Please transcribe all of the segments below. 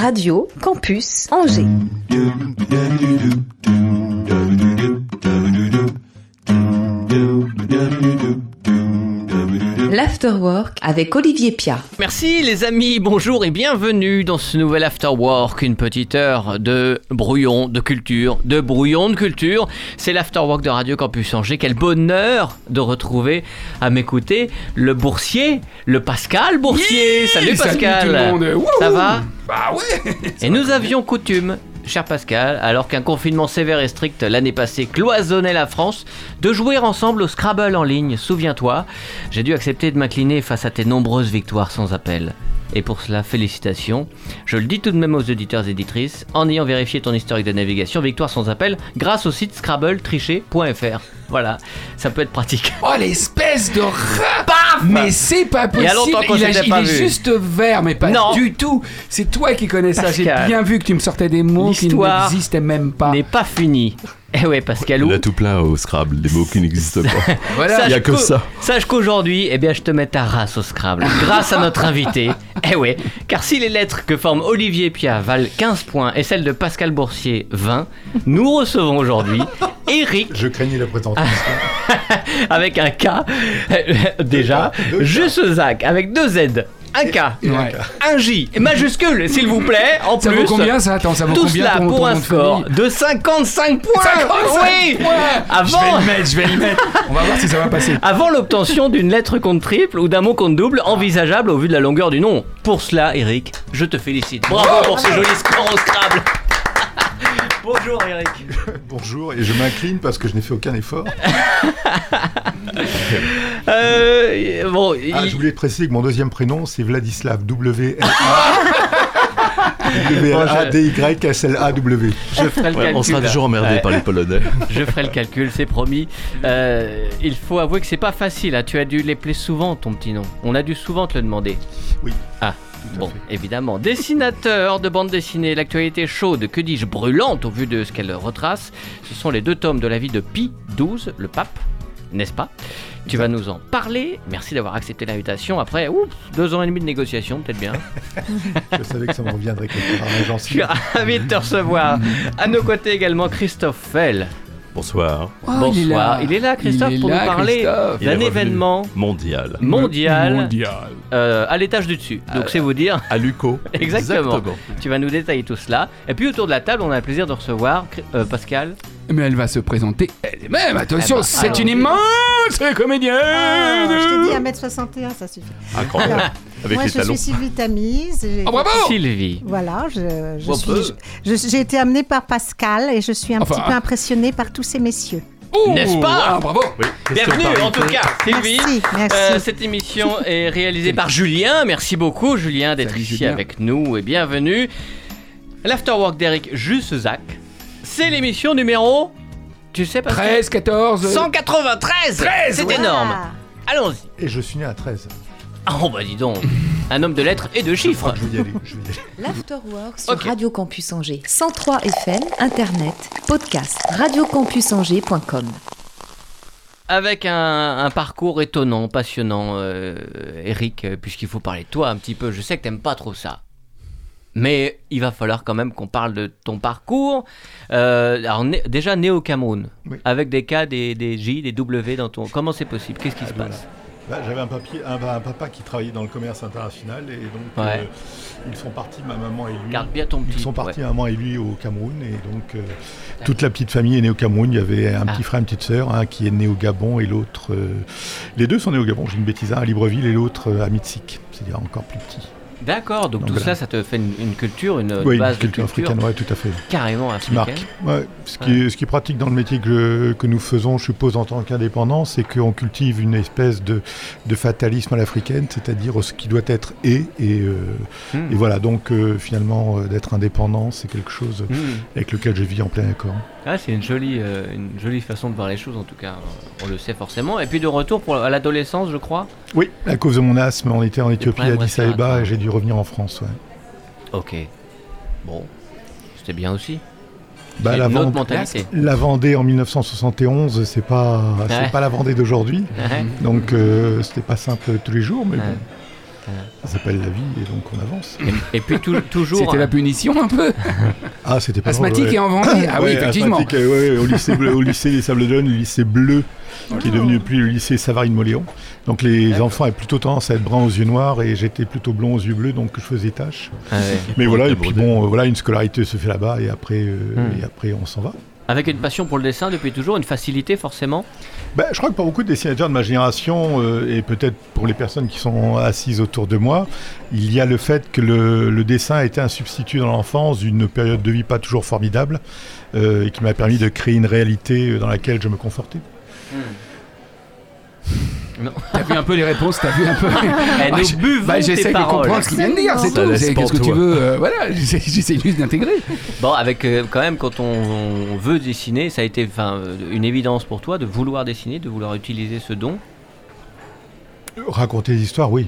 Radio Campus Angers. L'Afterwork avec Olivier Pia. Merci les amis, bonjour et bienvenue dans ce nouvel Afterwork, une petite heure de brouillon de culture, de brouillon de culture. C'est l'Afterwork de Radio Campus Angers. Quel bonheur de retrouver à m'écouter le boursier, le Pascal Boursier. salut Pascal. tout le monde. Ça va? Bah ouais Et nous avions coutume, cher Pascal, alors qu'un confinement sévère et strict l'année passée cloisonnait la France, de jouer ensemble au Scrabble en ligne. Souviens-toi, j'ai dû accepter de m'incliner face à tes nombreuses victoires sans appel. Et pour cela, félicitations. Je le dis tout de même aux auditeurs et éditrices, en ayant vérifié ton historique de navigation, victoire sans appel, grâce au site scrabbletricher.fr. Voilà, ça peut être pratique. Oh l'espèce de rat Mais c'est pas Il y a possible longtemps qu'on Il, a- s'était il pas est vu. juste vert, mais pas Non. du tout C'est toi qui connais ça, j'ai Pascal. bien vu que tu me sortais des mots qui L'histoire n'existaient même pas. N'est pas fini. Eh ouais, Pascal, Il a tout plein au Scrabble, des mots qui n'existent pas. Voilà. Il y a que ça. Sache qu'aujourd'hui, eh bien, je te mets ta race au Scrabble, grâce à notre invité. Eh ouais, car si les lettres que forment Olivier Pia valent 15 points et celles de Pascal Boursier 20, nous recevons aujourd'hui Eric Je craignais la présentation. avec un K, euh, déjà, Deux K, deux K. Jusezac avec deux Z. Un K, Ouais. un J, majuscule, s'il vous plaît, en Ça plus. vaut combien ça Attends, ça vaut Tout combien cela pour un score de 55 points 55 Oui points Je Avant vais le mettre, je vais le mettre On va voir si ça va passer. Avant l'obtention d'une lettre compte triple ou d'un mot compte double envisageable au vu de la longueur du nom. Pour cela, Eric, je te félicite. Bravo pour ce joli score au Scrabble. Bonjour Eric. Bonjour, et je m'incline parce que je n'ai fait aucun effort. Euh, bon, Ah, il- je voulais préciser que mon deuxième prénom, c'est Vladislav. W-L-A-D-Y-S-L-A-W. je ferai le Ouais, calcul. on sera toujours emmerdé Ouais. par les Polonais. Je ferai le calcul, c'est promis. Euh, il faut avouer que c'est pas facile. hein. Tu as dû l'épeler souvent ton petit nom. On a dû souvent te le demander. Oui. Ah. Bon, fait. évidemment. Dessinateur de bande dessinée, l'actualité chaude, que dis-je, brûlante au vu de ce qu'elle retrace, ce sont les deux tomes de la vie de Pi XII, le pape, n'est-ce pas Tu vas nous en parler. Merci d'avoir accepté l'invitation. Après, deux ans et demi de négociation, peut-être bien. Je savais que ça me reviendrait quelque part. mais j'en Je suis. suis ravi de te recevoir. À nos côtés également, Christophe Fell. Bonsoir. Oh, Bonsoir. Il est là, Christophe, Il est pour là, nous parler d'un événement Mondial. mondial, Mondial. euh, à l'étage du dessus. Donc c'est vous dire. À Luco. Exactement. Tu vas nous détailler tout cela. Et puis autour de la table, on a le plaisir de recevoir euh, Pascal. Mais elle va se présenter elle-même, attention, Eh ben, c'est alors. une immense comédienne Ah, je t'ai dit 1m61, ça suffit. Incroyable. Avec Moi, les je talons. suis Sylvie Tamise. Oh bravo Sylvie. Voilà, je, je suis- peu. je- je- j'ai été amenée par Pascal et je suis un Enfin, petit ah. peu impressionnée par tous ces messieurs. Ouh, N'est-ce pas ah, Bravo Oui. Bienvenue par en tout cas, Sylvie. Merci, merci. Euh, cette émission est réalisée par Julien. Merci beaucoup, Julien, d'être Salut, ici Julien. avec nous et bienvenue. L'Afterwork d'Eric Jussezac. C'est l'émission numéro. Tu sais pas 13, 14... 193 13, C'est ouais. énorme Ah, Allons-y Et je suis né à 13. Oh bah dis donc Un homme de lettres et de chiffres je vais y aller. Je vais y aller. L'Afterwork sur Ok. Radio Campus Angers. 103 FM, Internet, podcast, radiocampusangers.com. Avec un, un parcours étonnant, passionnant, euh, Eric, euh, puisqu'il faut parler de toi un petit peu. Je sais que t'aimes pas trop ça. Mais il va falloir quand même qu'on parle de ton parcours. Euh, alors, né- déjà né au Cameroun, Oui. avec des K, des, des J, des W dans ton. Comment c'est possible? Qu'est-ce qui se Voilà. passe? Bah, J'avais un, papier, un, un papa qui travaillait dans le commerce international et donc Ouais. euh, ils sont partis, ma maman et lui. Garde bien ton petit. Ils sont partis, ouais. maman et lui, au Cameroun. Et donc, euh, toute la petite famille est née au Cameroun. Il y avait un Ah. petit frère, une petite sœur, un qui est né au Gabon et l'autre. euh, les deux sont nés au Gabon, j'ai une bêtise, un à Libreville et l'autre à Mitsik, c'est-à-dire encore plus petit. D'accord, donc, Donc tout voilà. ça, ça te fait une, une culture, une oui, base une culture de culture africaine, ouais, tout à fait. carrément Qui marque. africaine. Ouais, ce, qui est, ce qui est pratique dans le métier que, que nous faisons, je suppose, en tant qu'indépendants, c'est qu'on cultive une espèce de, de fatalisme à l'africaine, c'est-à-dire ce qui doit être est. Et, euh, Hmm. et voilà, donc euh, finalement, euh, d'être indépendant, c'est quelque chose Hmm. avec lequel je vis en plein accord. Ah, c'est une jolie, une jolie façon de voir les choses en tout cas, on le sait forcément. Et puis de retour pour, à l'adolescence, je crois. Oui, à cause de mon asthme, on était en Éthiopie, à Addis Abeba, et j'ai dû revenir en France. Ouais. Ok. Bon, c'était bien aussi. Bah, la, Vendée, mentalité. la Vendée en 1971, c'est pas, Ouais. pas la Vendée d'aujourd'hui. Ouais. Donc euh, c'était pas simple tous les jours, mais Ouais. bon. Ça s'appelle la vie et donc on avance. Et, et puis tou- toujours. C'était la punition un peu Ah, c'était pas Asthmatique drôle, et ouais. en Vendée Ah oui, Ouais, effectivement. asthmatique, ouais, au, lycée bleu- au lycée des Sables d'Olonne, le lycée bleu, qui est devenu depuis le lycée Savary-de-Moléon. Donc les enfants avaient plutôt tendance à être bruns aux yeux noirs et j'étais plutôt blond aux yeux bleus, donc je faisais tâche. Ah ouais. Mais voilà, et puis bon, euh, voilà, une scolarité se fait là-bas et après, euh, Hmm. et après on s'en va. Avec une passion pour le dessin depuis toujours, une facilité forcément. Ben, je crois que pour beaucoup de dessinateurs de ma génération, euh, et peut-être pour les personnes qui sont assises autour de moi, il y a le fait que le, le dessin a été un substitut dans l'enfance d'une période de vie pas toujours formidable, euh, et qui m'a permis de créer une réalité euh, dans laquelle je me confortais. T'as vu un peu les réponses, t'as vu un peu. Eh, Bah, nous buvons bah, J'essaie de comprendre ce qu'il vient de dire, c'est tout. C'est- Qu'est-ce que tu veux euh, Voilà, j'essaie juste d'intégrer. Bon, avec euh, quand même, quand on, on veut dessiner, ça a été euh, une évidence pour toi de vouloir dessiner, de vouloir utiliser ce don? Raconter des histoires, oui.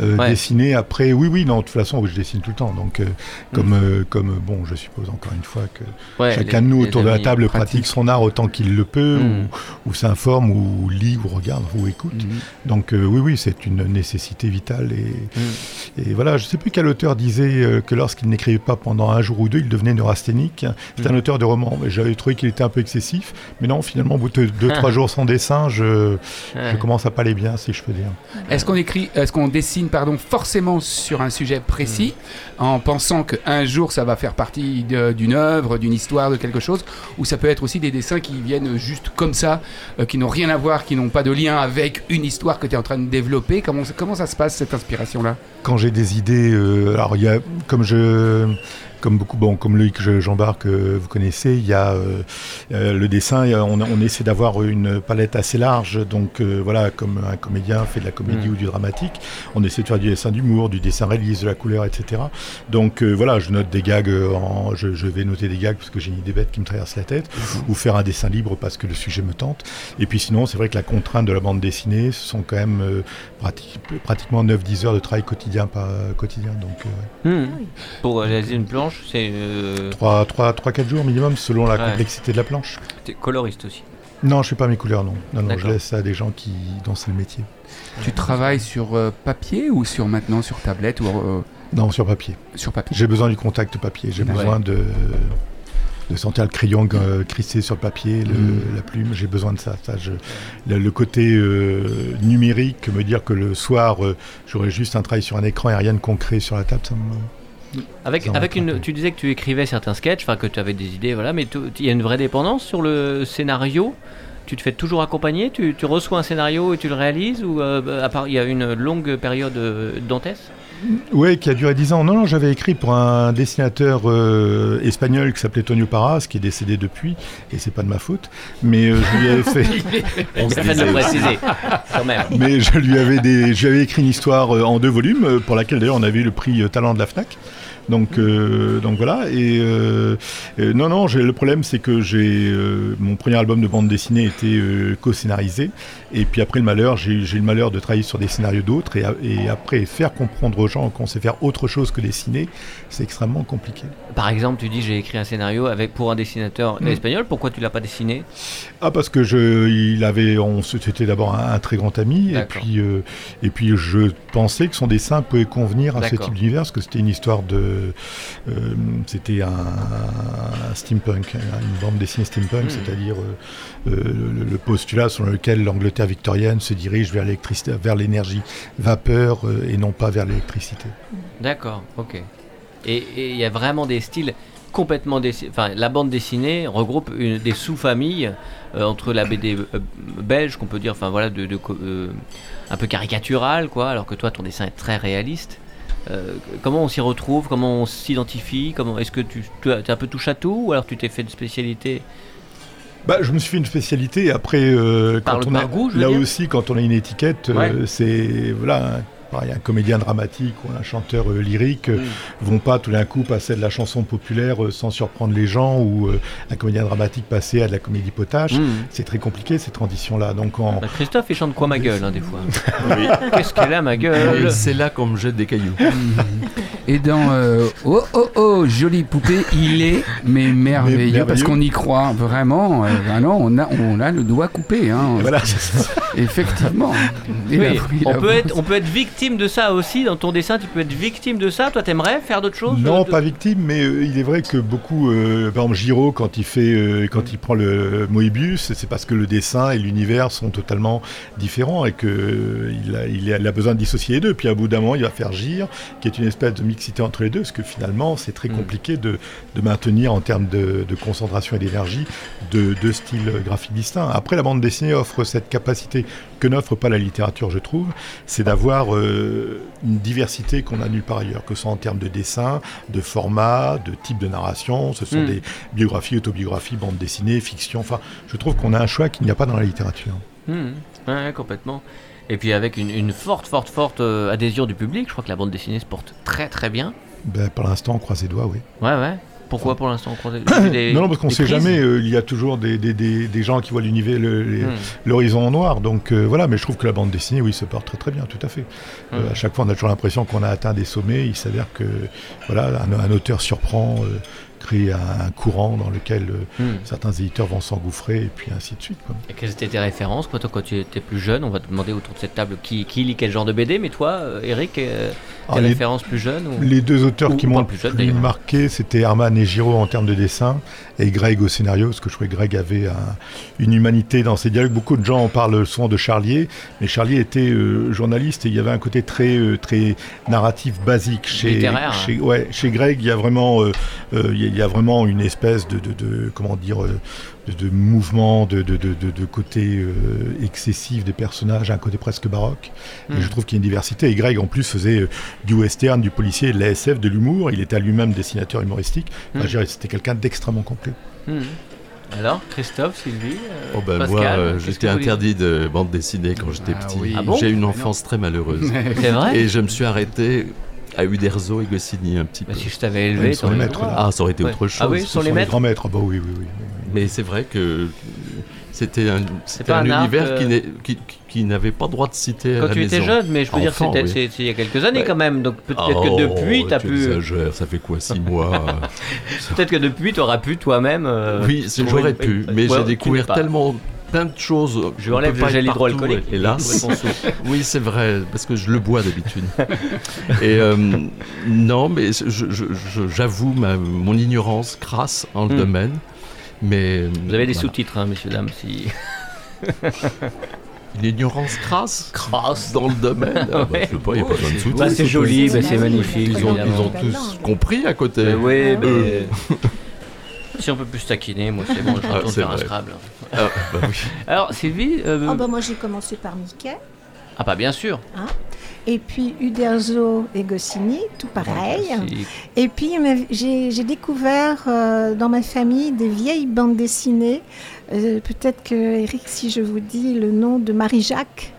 Euh, Ouais. Dessiner après, oui, oui, non, de toute façon, je dessine tout le temps. Donc, euh, comme, euh, comme, bon, je suppose encore une fois que Ouais, chacun les- de nous autour de la table pratiquent. pratique son art autant qu'il le peut, Mm. ou, ou s'informe, ou lit, ou regarde, ou écoute. Donc, euh, oui, oui, c'est une nécessité vitale. Et, et voilà, je ne sais plus quel auteur disait euh, que lorsqu'il n'écrivait pas pendant un jour ou deux, il devenait neurasthénique. C'est Mm. un auteur de roman, mais j'avais trouvé qu'il était un peu excessif. Mais non, finalement, au bout de deux, trois jours sans dessin, je, Ouais. je commence à pas aller bien, si je peux dire. Est-ce qu'on écrit, est-ce qu'on dessine, pardon, forcément sur un sujet précis, en pensant qu'un jour ça va faire partie d'une œuvre, d'une histoire, de quelque chose, ou ça peut être aussi des dessins qui viennent juste comme ça, euh, qui n'ont rien à voir, qui n'ont pas de lien avec une histoire que tu es en train de développer. Comment, comment ça se passe cette inspiration-là? Quand j'ai des idées, euh, alors il y a, comme je, comme beaucoup, bon, comme Loïc Je- Jean-Barc, que vous connaissez, il y a euh, euh, le dessin, on, on essaie d'avoir une palette assez large, donc euh, voilà, comme un comédien fait de la comédie Mm. ou du dramatique, on essaie de faire du dessin d'humour, du dessin réaliste, de la couleur, etc. Donc euh, voilà, je note des gags, euh, en, je, je vais noter des gags parce que j'ai une idée bête qui me traverse la tête, ou faire un dessin libre parce que le sujet me tente. Et puis sinon, c'est vrai que la contrainte de la bande dessinée, ce sont quand même euh, prati- pratiquement 9-10 heures de travail quotidien par quotidien. Donc euh, Hmm. Pour réaliser une planche, c'est. euh, 3-4 jours minimum selon la Ouais. complexité de la planche. t'es coloriste aussi. Non, je fais pas mes couleurs, non. Non, non, je laisse ça à des gens qui dont c'est le métier. Tu travailles sur euh, papier ou sur maintenant sur tablette ou euh, Non, sur papier. sur papier? J'ai besoin du contact papier. J'ai Ouais. besoin de de sentir le crayon euh, crissé sur le papier, le- Mm. la plume. J'ai besoin de ça. ça je, le, le côté euh, numérique, me dire que le soir, euh, j'aurais juste un travail sur un écran et rien de concret sur la table, ça me... Avec, une, tu disais que tu écrivais certains sketchs, enfin que tu avais des idées, voilà, mais tu- il y a une vraie dépendance sur le scénario? Tu te fais toujours accompagner, tu, tu reçois un scénario et tu le réalises, ou euh, à part il y a une longue période euh, dantesque? Oui, qui a duré 10 ans. Non, non, j'avais écrit pour un dessinateur euh, espagnol qui s'appelait Tonio Parras, qui est décédé depuis, et c'est pas de ma faute. Mais euh, je lui avais fait, On se fait de le préciser, quand même. mais je lui avais des, je lui avais écrit une histoire euh, en deux volumes, pour laquelle d'ailleurs on avait eu le prix euh, Talent de la Fnac. Donc, euh, donc voilà. Et euh, non, non, le problème c'est que j'ai euh, mon premier album de bande dessinée était co-scénarisé. Et puis après le malheur, j'ai eu le malheur de travailler sur des scénarios d'autres. Et, après faire comprendre aux gens qu'on sait faire autre chose que dessiner, c'est extrêmement compliqué. Par exemple, tu dis j'ai écrit un scénario avec pour un dessinateur Mm. espagnol, pourquoi tu l'as pas dessiné? Ah parce que je, il avait, on c'était d'abord un, un très grand ami et puis et puis je pensais que son dessin pouvait convenir à ce type d'univers parce que c'était une histoire de, c'était un, un steampunk, hein, une bande dessinée steampunk, Hmm. c'est-à-dire euh, euh, le, le postulat sur lequel l'Angleterre victorienne se dirige vers l'électricité, vers l'énergie vapeur euh, et non pas vers l'électricité. D'accord, ok. Et il y a vraiment des styles complètement dessinés. Enfin, la bande dessinée regroupe une- des sous-familles euh, entre la BD euh, belge, qu'on peut dire, enfin voilà, de, de co- euh, un peu caricatural, quoi, alors que toi, ton dessin est très réaliste. Euh, comment on s'y retrouve? Comment on s'identifie? Comment Est-ce que tu, tu as- t'es un peu touche à tout ou alors tu t'es fait une spécialité? Bah, je me suis fait une spécialité. Après, euh, quand on a, goût, là dire. aussi, quand on a une étiquette, euh, c'est voilà, un, pareil, un comédien dramatique ou un chanteur euh, lyrique euh, vont pas tout d'un coup passer de la chanson populaire euh, sans surprendre les gens ou euh, un comédien dramatique passer à de la comédie potache. Mmh. C'est très compliqué cette transition-là. Donc, en, Bah, Christophe, il chante quoi ma gueule, hein, des fois Oui. Qu'est-ce qu'elle a ma gueule C'est là qu'on me jette des cailloux. Et dans euh, Oh oh oh, jolie poupée, il est mais merveilleux, merveilleux. parce qu'on y croit vraiment. euh, ah non, on a, on a le doigt coupé, hein, voilà, effectivement. Il Oui, a- il on a- peut, être, on peut être victime de ça aussi. Dans ton dessin, tu peux être victime de ça. Toi, t'aimerais faire d'autres choses Non, de- de- pas victime, mais euh, il est vrai que beaucoup, euh, par exemple Giraud, quand il fait, euh, quand il prend le Moebius, c'est parce que le dessin et l'univers sont totalement différents et que euh, il a, il besoin de dissocier les deux. Puis à bout d'un moment, il va faire Gire, qui est une espèce de mixité entre les deux, parce que finalement, c'est très Mm. compliqué de, de maintenir en termes de, de concentration et d'énergie deux, deux styles graphiques distincts. Après, la bande dessinée offre cette capacité que n'offre pas la littérature, je trouve, c'est d'avoir euh, une diversité qu'on a nulle part ailleurs, que ce soit en termes de dessin, de format, de type de narration. Ce sont Mm. des biographies, autobiographies, bandes dessinées, fiction. Enfin, je trouve qu'on a un choix qu'il n'y a pas dans la littérature. Hmm, ouais, complètement. Et puis avec une, une forte, forte, forte euh, adhésion du public, je crois que la bande dessinée se porte très, très bien. Ben, pour l'instant, on croise les doigts, oui. Ouais, ouais. Pourquoi pour l'instant on croise les- non, non, parce qu'on ne sait jamais. euh, il y a toujours des, des, des, des gens qui voient l'univers, le- Hmm. l'horizon en noir. Donc euh, voilà, mais je trouve que la bande dessinée, oui, se porte très très bien, tout à fait. Euh, Mm. à chaque fois, on a toujours l'impression qu'on a atteint des sommets. Il s'avère que voilà, un, un auteur surprend, euh, crée un, un courant dans lequel euh, Hmm. certains éditeurs vont s'engouffrer, et puis ainsi de suite. quoi. Et quelles étaient tes références toi, quand tu étais plus jeune? On va te demander autour de cette table qui, qui lit quel genre de BD, mais toi, euh, Eric, euh, Ah, tes les- références plus jeunes ou... Les deux auteurs Ou qui m'ont plus jeune, plus marqué, c'était Herman et Giraud en termes de dessin, et Greg au scénario, parce que je trouvais que Greg avait un- une humanité dans ses dialogues. Beaucoup de gens en parlent souvent de Charlier, mais Charlier était euh, journaliste et il y avait un côté très, euh, très narratif basique. Chez, Littéraire, chez, ouais, chez Greg, il y a vraiment, euh, il y a- il y a vraiment une espèce de, de, de- comment dire, de, de mouvement, de, de, de, de- de côté euh, excessif des personnages, un côté presque baroque. Et je trouve qu'il y a une diversité. Et Greg, en plus, faisait euh, du western, du policier, de la SF, de l'humour. Il était à lui-même dessinateur humoristique. Enfin, Mm. C'était quelqu'un d'extrêmement complet. Hmm. Alors, Christophe, Sylvie, euh, Oh ben Pascal, moi, euh, j'étais interdit de bande dessinée quand j'étais Ah petit. oui. Ah bon J'ai eu une enfance très malheureuse. C'est vrai? Et je me suis arrêté à Uderzo et Goscinny un petit peu. Bah, Si je t'avais élevé, les maîtres, là. Ah, ça aurait été Ouais. autre chose. Ah oui, Ce sont les les maîtres grands maîtres. Ah bah oui, oui, oui. Mais c'est vrai que c'était un, c'était pas un, un art univers que- qui n'est- qui, qui n'avait pas droit de citer à Quand la tu étais jeune, mais je peux dire Enfant, c'était oui. il y a quelques années quand même, donc peut-être Oh, que depuis, t'as tu pu, exagères, ça fait quoi, six mois euh, peut-être que depuis, t'auras pu toi-même. euh, Oui, j'aurais pu, mais j'ai tu découvert tellement plein de choses. Je enlève le gel hydroalcoolique. Hélas. Oui, c'est vrai, parce que je le bois d'habitude. Et euh, non, mais je- je- je- j'avoue ma- mon ignorance crasse en le Hmm. domaine. Mais Vous avez des voilà. sous-titres, hein, messieurs, dames, si. Une ignorance crasse Crasse. dans le domaine. Ah bah, Ouais. je sais pas, il n'y a pas besoin de sous-titres. Bah, c'est joli, C'est bah, c'est magnifique. Ils ont, ils ont tous compris à côté. Mais oui, mais. Euh. Si on peut plus se taquiner, moi c'est bon, je Ah, retourne c'est faire un vrai. Scrabble. Ah, bah oui. Alors, Sylvie. euh, Oh, bah, moi, j'ai commencé par Mickey. Ah, bah bien sûr. Et puis Uderzo et Goscinny, tout pareil. Et puis j'ai découvert euh, dans ma famille des vieilles bandes dessinées. Euh, Peut-être que, Eric, si je vous dis le nom de Marie-Jacques,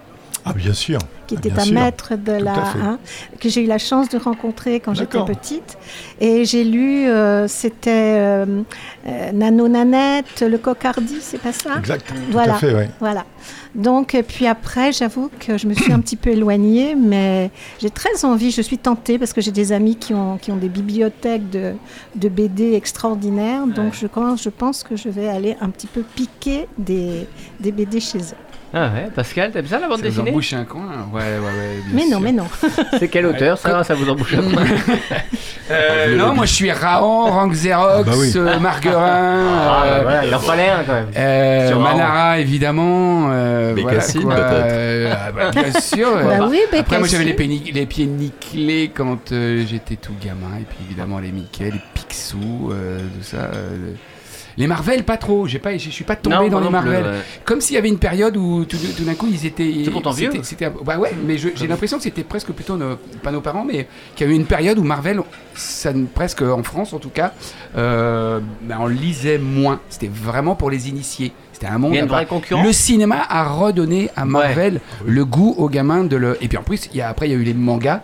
Ah, bien sûr. Qui était un sûr. maître de Tout la. hein, que j'ai eu la chance de rencontrer quand j'étais petite. Et j'ai lu, euh, c'était euh, euh, Nano Nanette, Le Cocardi, c'est pas ça? Exact. Tout Voilà. à fait, oui. Voilà. Donc, et puis après, j'avoue que je me suis un petit peu éloignée, mais j'ai très envie, je suis tentée parce que j'ai des amis qui ont, qui ont des bibliothèques de, de BD extraordinaires. Donc, je, pense- je pense que je vais aller un petit peu piquer des, des BD chez eux. Ah ouais, Pascal, t'aimes ça la bande Ça vous dessinée embouche un coin Ouais, ouais, ouais. bien Mais non, mais non. C'est quel auteur ça Ça vous embouche un peu Euh, non, moi je suis Raon, Rank Xerox, Ah bah oui. euh, Marguerin, Ah, euh, voilà, il en fallait un quand même. euh. Manara évidemment. Euh, Mais voilà, Cassine, quoi. peut-être. Euh, ah bah, bien sûr. euh. Bah oui, bah, Après, moi j'avais les, les pieds nickelés quand euh, j'étais tout gamin. Et puis évidemment les Mickey, les Picsou, euh, tout ça. Les Marvel, pas trop. J'ai pas, je suis pas tombé Non, dans les Marvel. ouais. Comme s'il y avait une période où tout, tout d'un coup ils étaient. C'est pourtant vieux. C'était, bah ouais, mais j'ai l'impression que c'était presque plutôt nos, pas nos parents, mais qu'il y a eu une période où Marvel, ça, presque en France en tout cas, euh, ben, on lisait moins. C'était vraiment pour les initiés. C'était un monde. Il y a une vraie concurrence. Le cinéma a redonné à Marvel le goût aux gamins de le. Et puis en plus, y a, après il y a eu les mangas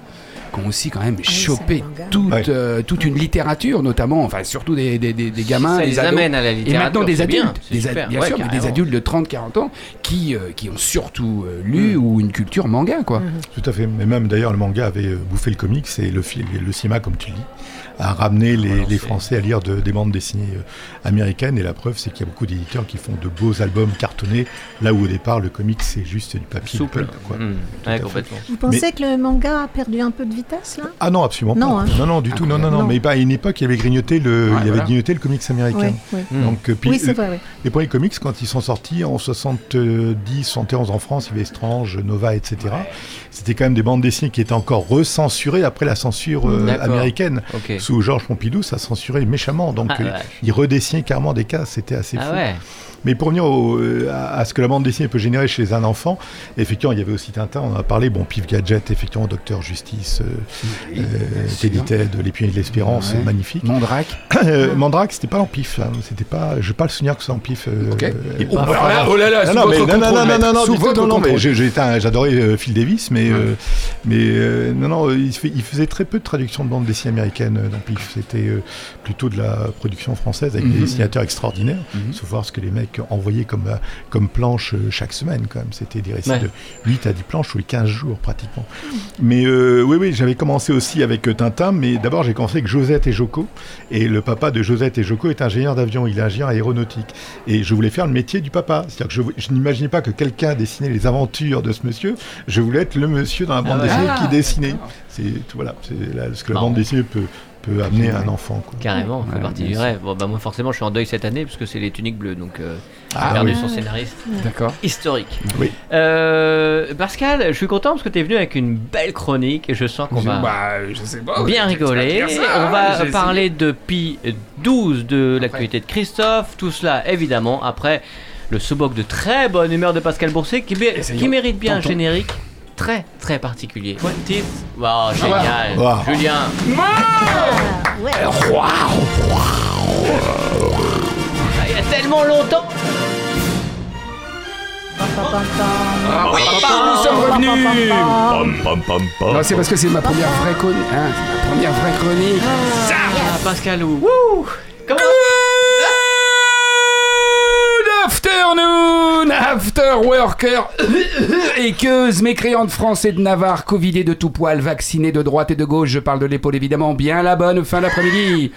qui ont aussi quand même c'est chopé toute, Ouais. euh, toute une littérature, notamment, enfin surtout des, des, des, des gamins, Ça des les ados. amène à la Et littérature. maintenant des adultes, bien, des ad- bien Ouais, sûr, mais des adultes de 30-40 ans qui, euh, qui ont surtout euh, lu Mm. ou une culture manga, quoi. Tout à fait. Mais même d'ailleurs, le manga avait bouffé le comics et le, fi- le cinéma, comme tu le dis, a ramené les, Français à lire de- des bandes dessinées euh, américaines. Et la preuve, c'est qu'il y a beaucoup d'éditeurs qui font de beaux albums cartonnés, là où au départ, le comics, c'est juste du papier. Souple. de pulp, quoi. Mmh. à Ouais, fait. complètement. Vous pensez que le manga a perdu un peu de vitesse là? Ah non, absolument Non, pas. hein. Non, non, du tout. Non, non, non. Non. Mais bah, à une époque, il y avait grignoté le, Ouais, il y avait voilà. grignoté le comics américain. Oui, oui. Mmh. Donc, euh, puis, Oui, c'est vrai, oui. Les premiers comics, quand ils sont sortis en 70, 71 en France, il y avait Strange, Nova, etc. C'était quand même des bandes dessinées qui étaient encore recensurées après la censure euh, D'accord. américaine. Sous Georges Pompidou, ça censurait méchamment. Donc, Ah, euh, vache. ils redessinaient carrément des cas. C'était assez Ah fou. ouais. Mais pour revenir au- euh, à, à ce que la bande dessinée peut générer chez un enfant, effectivement, il y avait aussi Tintin, on en a parlé, bon, Pif Gadget, effectivement, Docteur Justice, euh, euh, Teddy Ted, Les Pionniers de l'Espérance, Ouais. magnifique. Mandrake. Euh, Mandrake, c'était pas en pif, hein, c'était pas, je pas le souvenir que c'est en pif. euh, Ok. euh, Oh, là, oh là là, non, sous non, mais votre non, non, non, non, maître, non, sous votre non, non, mais j'adorais euh, Phil Davis, mais, euh, mais euh, non, non, il, fait- il faisait très peu de traduction de bande dessinée américaine Pif. C'était euh, plutôt de la production française avec des Mhm. dessinateurs extraordinaires. Mhm. Il faut voir ce que les mecs envoyaient comme, euh, comme planches euh, chaque semaine, quand même. C'était des récits Ouais. de 8 à 10 planches tous les 15 jours, pratiquement. Mais euh, oui, oui, j'avais commencé aussi avec Tintin, mais d'abord j'ai commencé avec Josette et Joko. Et le papa de Josette et Joko est ingénieur d'avion, il est ingénieur aéronautique. Et je voulais faire le métier du papa. C'est-à-dire que je, je n'imaginais pas que quelqu'un dessinait les aventures de ce monsieur. Je voulais être le monsieur dans la bande ouais. dessinée Ah, qui dessinait. C'est voilà, ce que la bande dessinée peut, peut amener à un enfant. Quoi. Carrément, ça fait Ouais, partie du rêve. Bon, bah, moi, forcément, je suis en deuil cette année parce que c'est les tuniques bleues, donc euh, j'ai Ah, perdu oui. son scénariste D'accord. historique. Oui. Euh, Pascal, je suis content parce que tu es venu avec une belle chronique et je sens qu'on va bah, je sais pas. bien rigoler. ça, On va parler de Pi 12 de l'actualité de Christophe. Tout cela, évidemment, après le sous-boc de très bonne humeur de Pascal Bourset qui, mérite bien un générique très très particulier. Titre Wow, génial. Wow. Julien. Ah, ouais. Ah, Il y a tellement longtemps. Ah, oui, nous sommes revenus. Non, c'est parce que c'est ma première vraie chronique. Hein, c'est ma première vraie chronique. Ah, Pascal, ou Wouh Comment afternoon, after worker et queues, mécréantes français de Navarre, covidés de tout poil, vaccinés de droite et de gauche, je parle de l'épaule évidemment, bien la bonne fin d'après-midi.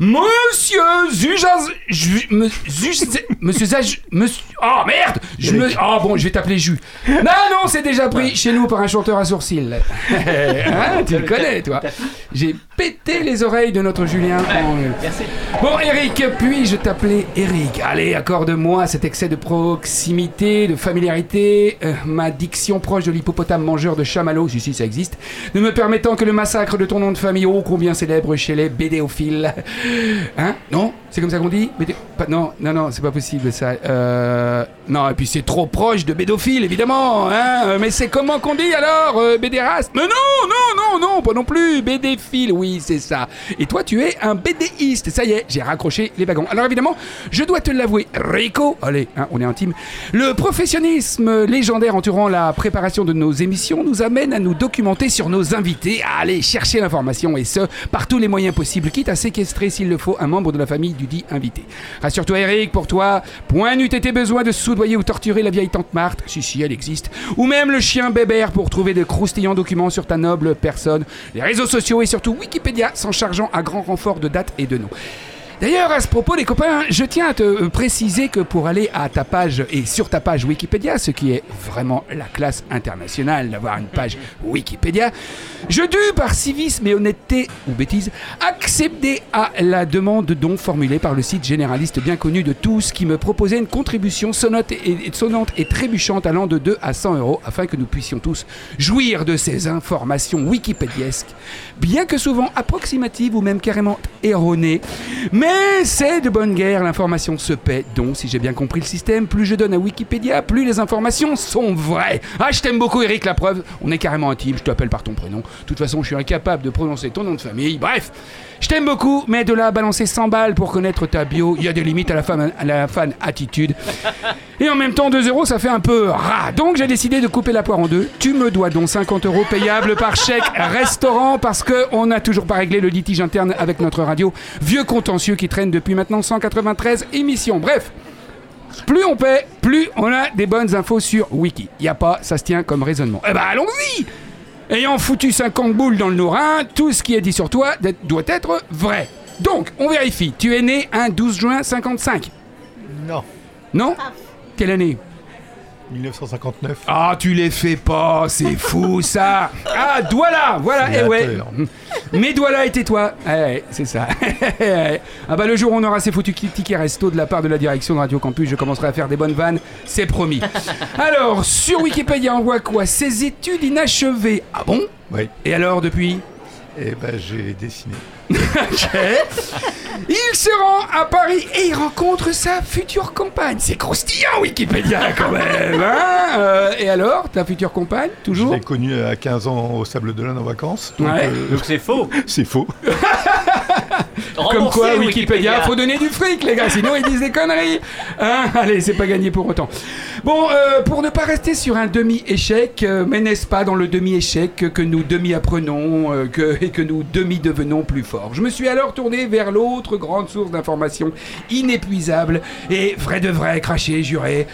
Monsieur Zujaz... Ju- me- Zuz- Monsieur Zaj... Monsieur... Oh merde je me... Oh bon, je vais t'appeler Jus. Non, non, c'est déjà pris chez nous par un chanteur à sourcils. Hein, tu le connais, toi. J'ai pété les oreilles de notre Julien. Bon, Eric, puis-je t'appeler Eric? Allez, accorde-moi cet de proximité, de familiarité, euh, ma diction proche de l'hippopotame mangeur de chamallows, si si ça existe, ne me permettant que le massacre de ton nom de famille, ô combien célèbre chez les bédéophiles. Hein? Non? C'est comme ça qu'on dit Non, non, non, c'est pas possible ça. Euh... Non, et puis c'est trop proche de bédophile, évidemment. Hein Mais c'est comment qu'on dit alors euh, Bédéraste Mais non, non, non, non, pas non plus. Bédéphile, oui, c'est ça. Et toi, tu es un bédéiste. Ça y est, j'ai raccroché les wagons. Alors évidemment, je dois te l'avouer, Rico, allez, hein, on est intime. Le professionnalisme légendaire entourant la préparation de nos émissions nous amène à nous documenter sur nos invités, à aller chercher l'information et ce, par tous les moyens possibles, quitte à séquestrer s'il le faut un membre de la famille du dit invité. Rassure-toi, Eric, pour toi, point n'eût été besoin de soudoyer ou torturer la vieille tante Marthe, si si elle existe, ou même le chien Bébert pour trouver de croustillants documents sur ta noble personne, les réseaux sociaux et surtout Wikipédia s'en chargeant à grand renfort de dates et de noms. D'ailleurs, à ce propos, les copains, je tiens à te préciser que pour aller à ta page et sur ta page Wikipédia, ce qui est vraiment la classe internationale d'avoir une page Wikipédia, je dus par civisme et honnêteté ou bêtise accéder à la demande de don formulée par le site généraliste bien connu de tous qui me proposait une contribution et, sonnante et trébuchante allant de 2 à 100 euros afin que nous puissions tous jouir de ces informations wikipédiesques, bien que souvent approximatives ou même carrément erronées, Mais c'est de bonne guerre, l'information se paie. Donc, si j'ai bien compris le système, plus je donne à Wikipédia, plus les informations sont vraies. Ah, je t'aime beaucoup, Eric, la preuve, on est carrément intime, je t'appelle par ton prénom. De toute façon, je suis incapable de prononcer ton nom de famille. Bref, je t'aime beaucoup, mais de là à balancer 100 balles pour connaître ta bio, il y a des limites à la, fan, attitude. Et en même temps, 2 euros, ça fait un peu rat. Donc j'ai décidé de couper la poire en deux. Tu me dois donc 50 euros payables par chèque restaurant parce qu'on n'a toujours pas réglé le litige interne avec notre radio. Vieux contentieux qui traîne depuis maintenant 193 émissions. Bref. Plus on paie, plus on a des bonnes infos sur Wiki. Y a pas, ça se tient comme raisonnement. Eh ben allons-y Ayant foutu 50 boules dans le nourrin, tout ce qui est dit sur toi doit être vrai. Donc, on vérifie. Tu es né un 12 juin 55 Non. Non Quelle année 1959. Ah, tu les fais pas, c'est fou ça. Ah, Douala, voilà, et ouais. Mais Douala et tais-toi. Ouais, c'est ça. ah bah le jour où on aura ces foutus tickets resto de la part de la direction de Radio Campus, je commencerai à faire des bonnes vannes, c'est promis. Alors, sur Wikipédia, on voit quoi? Ses études inachevées. Ah bon? Oui. Et alors, depuis? Eh ben, j'ai dessiné. Ok. Il se rend à Paris et il rencontre sa future compagne. C'est croustillant Wikipédia quand même. hein Euh, et alors, ta future compagne, Je toujours l'ai connu à 15 ans au Sable d'Olonne en vacances. Donc, Ouais. euh, Donc c'est faux. c'est faux. Comme Remboursez quoi, Wikipédia, faut donner du fric, les gars, sinon ils disent des conneries. Hein Allez, c'est pas gagné pour autant. Bon, euh, pour ne pas rester sur un demi-échec, euh, mais n'est-ce pas dans le demi-échec que nous demi-apprenons euh, et que nous demi-devenons plus forts? Je me suis alors tourné vers l'autre grande source d'information inépuisable et vrai de vrai, craché, juré.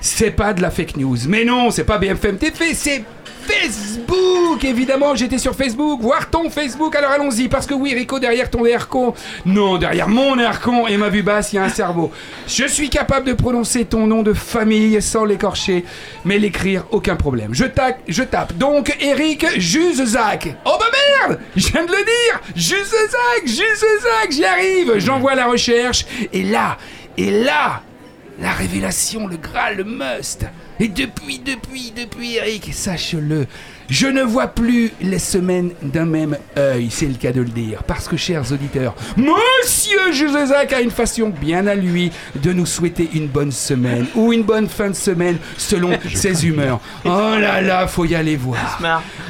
C'est pas de la fake news. Mais non, c'est pas BFM TV, c'est Facebook Évidemment, j'étais sur Facebook, voir ton Facebook, alors allons-y, parce que oui, Rico, derrière ton aircon, non, derrière mon aircon et ma vue basse, il y a un cerveau. Je suis capable de prononcer ton nom de famille sans l'écorcher, mais l'écrire, aucun problème. Je, tac, je tape donc Eric Juzezac. Oh bah merde Je viens de le dire Juzezac, Juzezac, j'y arrive J'envoie la recherche, et là, et là, la révélation, le Graal, le must. Et depuis, depuis, depuis, Eric, sache-le, je ne vois plus les semaines d'un même œil, c'est le cas de le dire. Parce que, chers auditeurs, Monsieur Juzezac a une façon bien à lui de nous souhaiter une bonne semaine ou une bonne fin de semaine selon ses humeurs. Oh là là, faut y aller voir.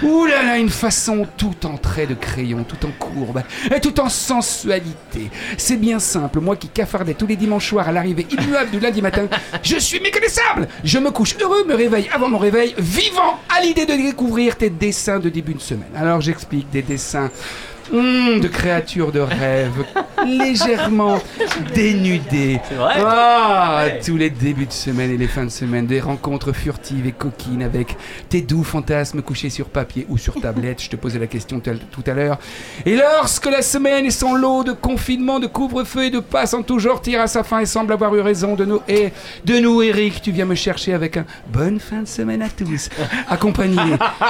Ouh là là, une façon tout en trait de crayon, tout en courbe, et tout en sensualité. C'est bien simple, moi qui cafardais tous les dimanches soirs à l'arrivée immuable du lundi matin, je suis méconnaissable Je me couche heureux, me réveille avant mon réveil, vivant à l'idée de découvrir tes dessins de début de semaine. Alors j'explique des dessins hum, de créatures de rêve, légèrement dénudées. Vrai Ah, Ouais. tous les débuts de semaine et les fins de semaine, des rencontres furtives et coquines avec tes doux fantasmes couchés sur papier ou sur tablette. Je te posais la question tout à l'heure. Et lorsque la semaine et son lot de confinement, de couvre-feu et de passe en tout genre tire à sa fin et semble avoir eu raison de nous et de nous, Eric, tu viens me chercher avec un bonne fin de semaine à tous, accompagné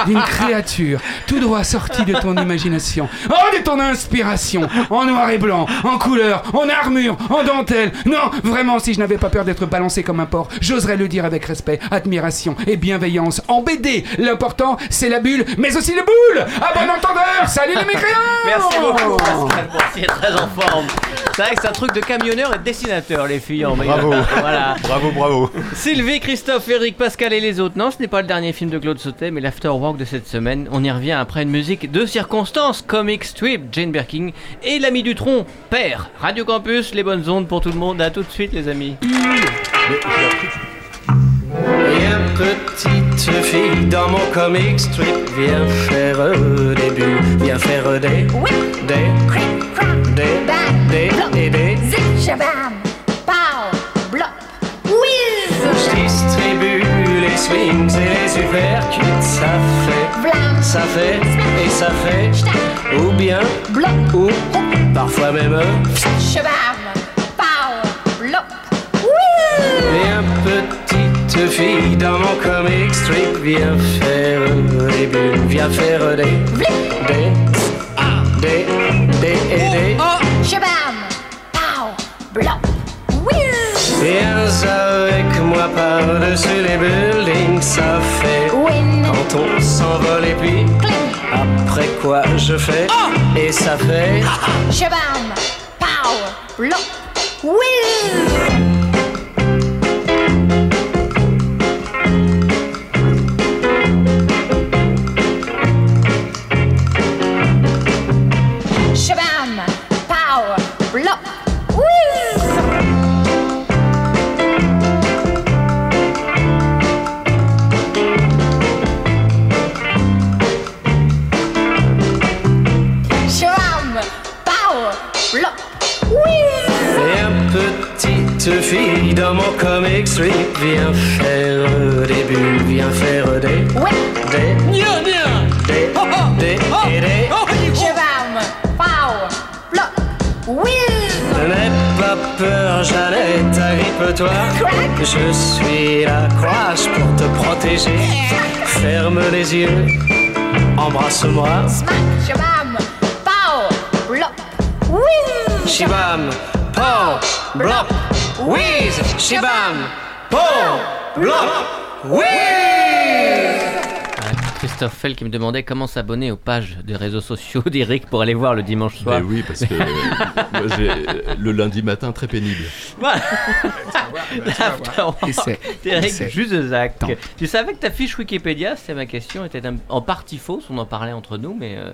d'une créature tout droit sortie de ton imagination, oh de ton inspiration, en noir et blanc, en couleur, en armure, en dentelle. Non, vraiment, si je n'avais pas peur d'être balancé comme un porc, j'oserais le dire avec respect, admiration et bienveillance. En BD, l'important, c'est la bulle, mais aussi le boule. À bon entendeur, salut les mécréants Merci beaucoup Pascal Boursier, très en forme. C'est vrai que c'est un truc de camionneur et de dessinateur les filles en Bravo. Voilà. Bravo, bravo. Sylvie, Christophe, Eric, Pascal et les autres. Non, ce n'est pas le dernier film de Claude Sautet, mais l'afterwork de cette semaine. On y revient après une musique de circonstance, comic strip, Jane Birkin et l'ami du tronc, Père. Radio Campus, les bonnes ondes pour tout le monde. À tout de suite, les amis. Viens petite fille dans mon comic strip, viens faire des bulles, viens faire des, des, des, des, et des. Zip, et uppercuts, ça fait, vlam, ça fait, et ça fait, ou bien, blop, ou, parfois même, blop, whiz. viens petite fille dans mon comic strip, viens faire des bulles, viens faire euh, des, des, des, des, et des. Avec moi par-dessus les buildings, ça fait Win, quand on s'envole et puis après quoi je fais et ça fait shabam, pow! Fille dans mon comic strip Viens faire des bulles, viens faire des Ouais! Des Des Des et des Shabam! Pow! Blop! Wheel! N'aie pas peur Jeannette, agrippe-toi! Je suis la croix pour te protéger Ferme les yeux, embrasse-moi Smack! Shabam! Pow! Shibam, pow, blop, whiz, shibam, pow, blop, whiz Ah, Christophe Fell qui me demandait comment s'abonner aux pages des réseaux sociaux d'Eric pour aller voir le dimanche soir. Mais oui, parce que euh, moi, j'ai euh, le lundi matin très pénible. Voilà. Eric. Juzezac. Tu savais que ta fiche Wikipédia, c'était ma question, était en partie fausse, on en parlait entre nous, mais euh,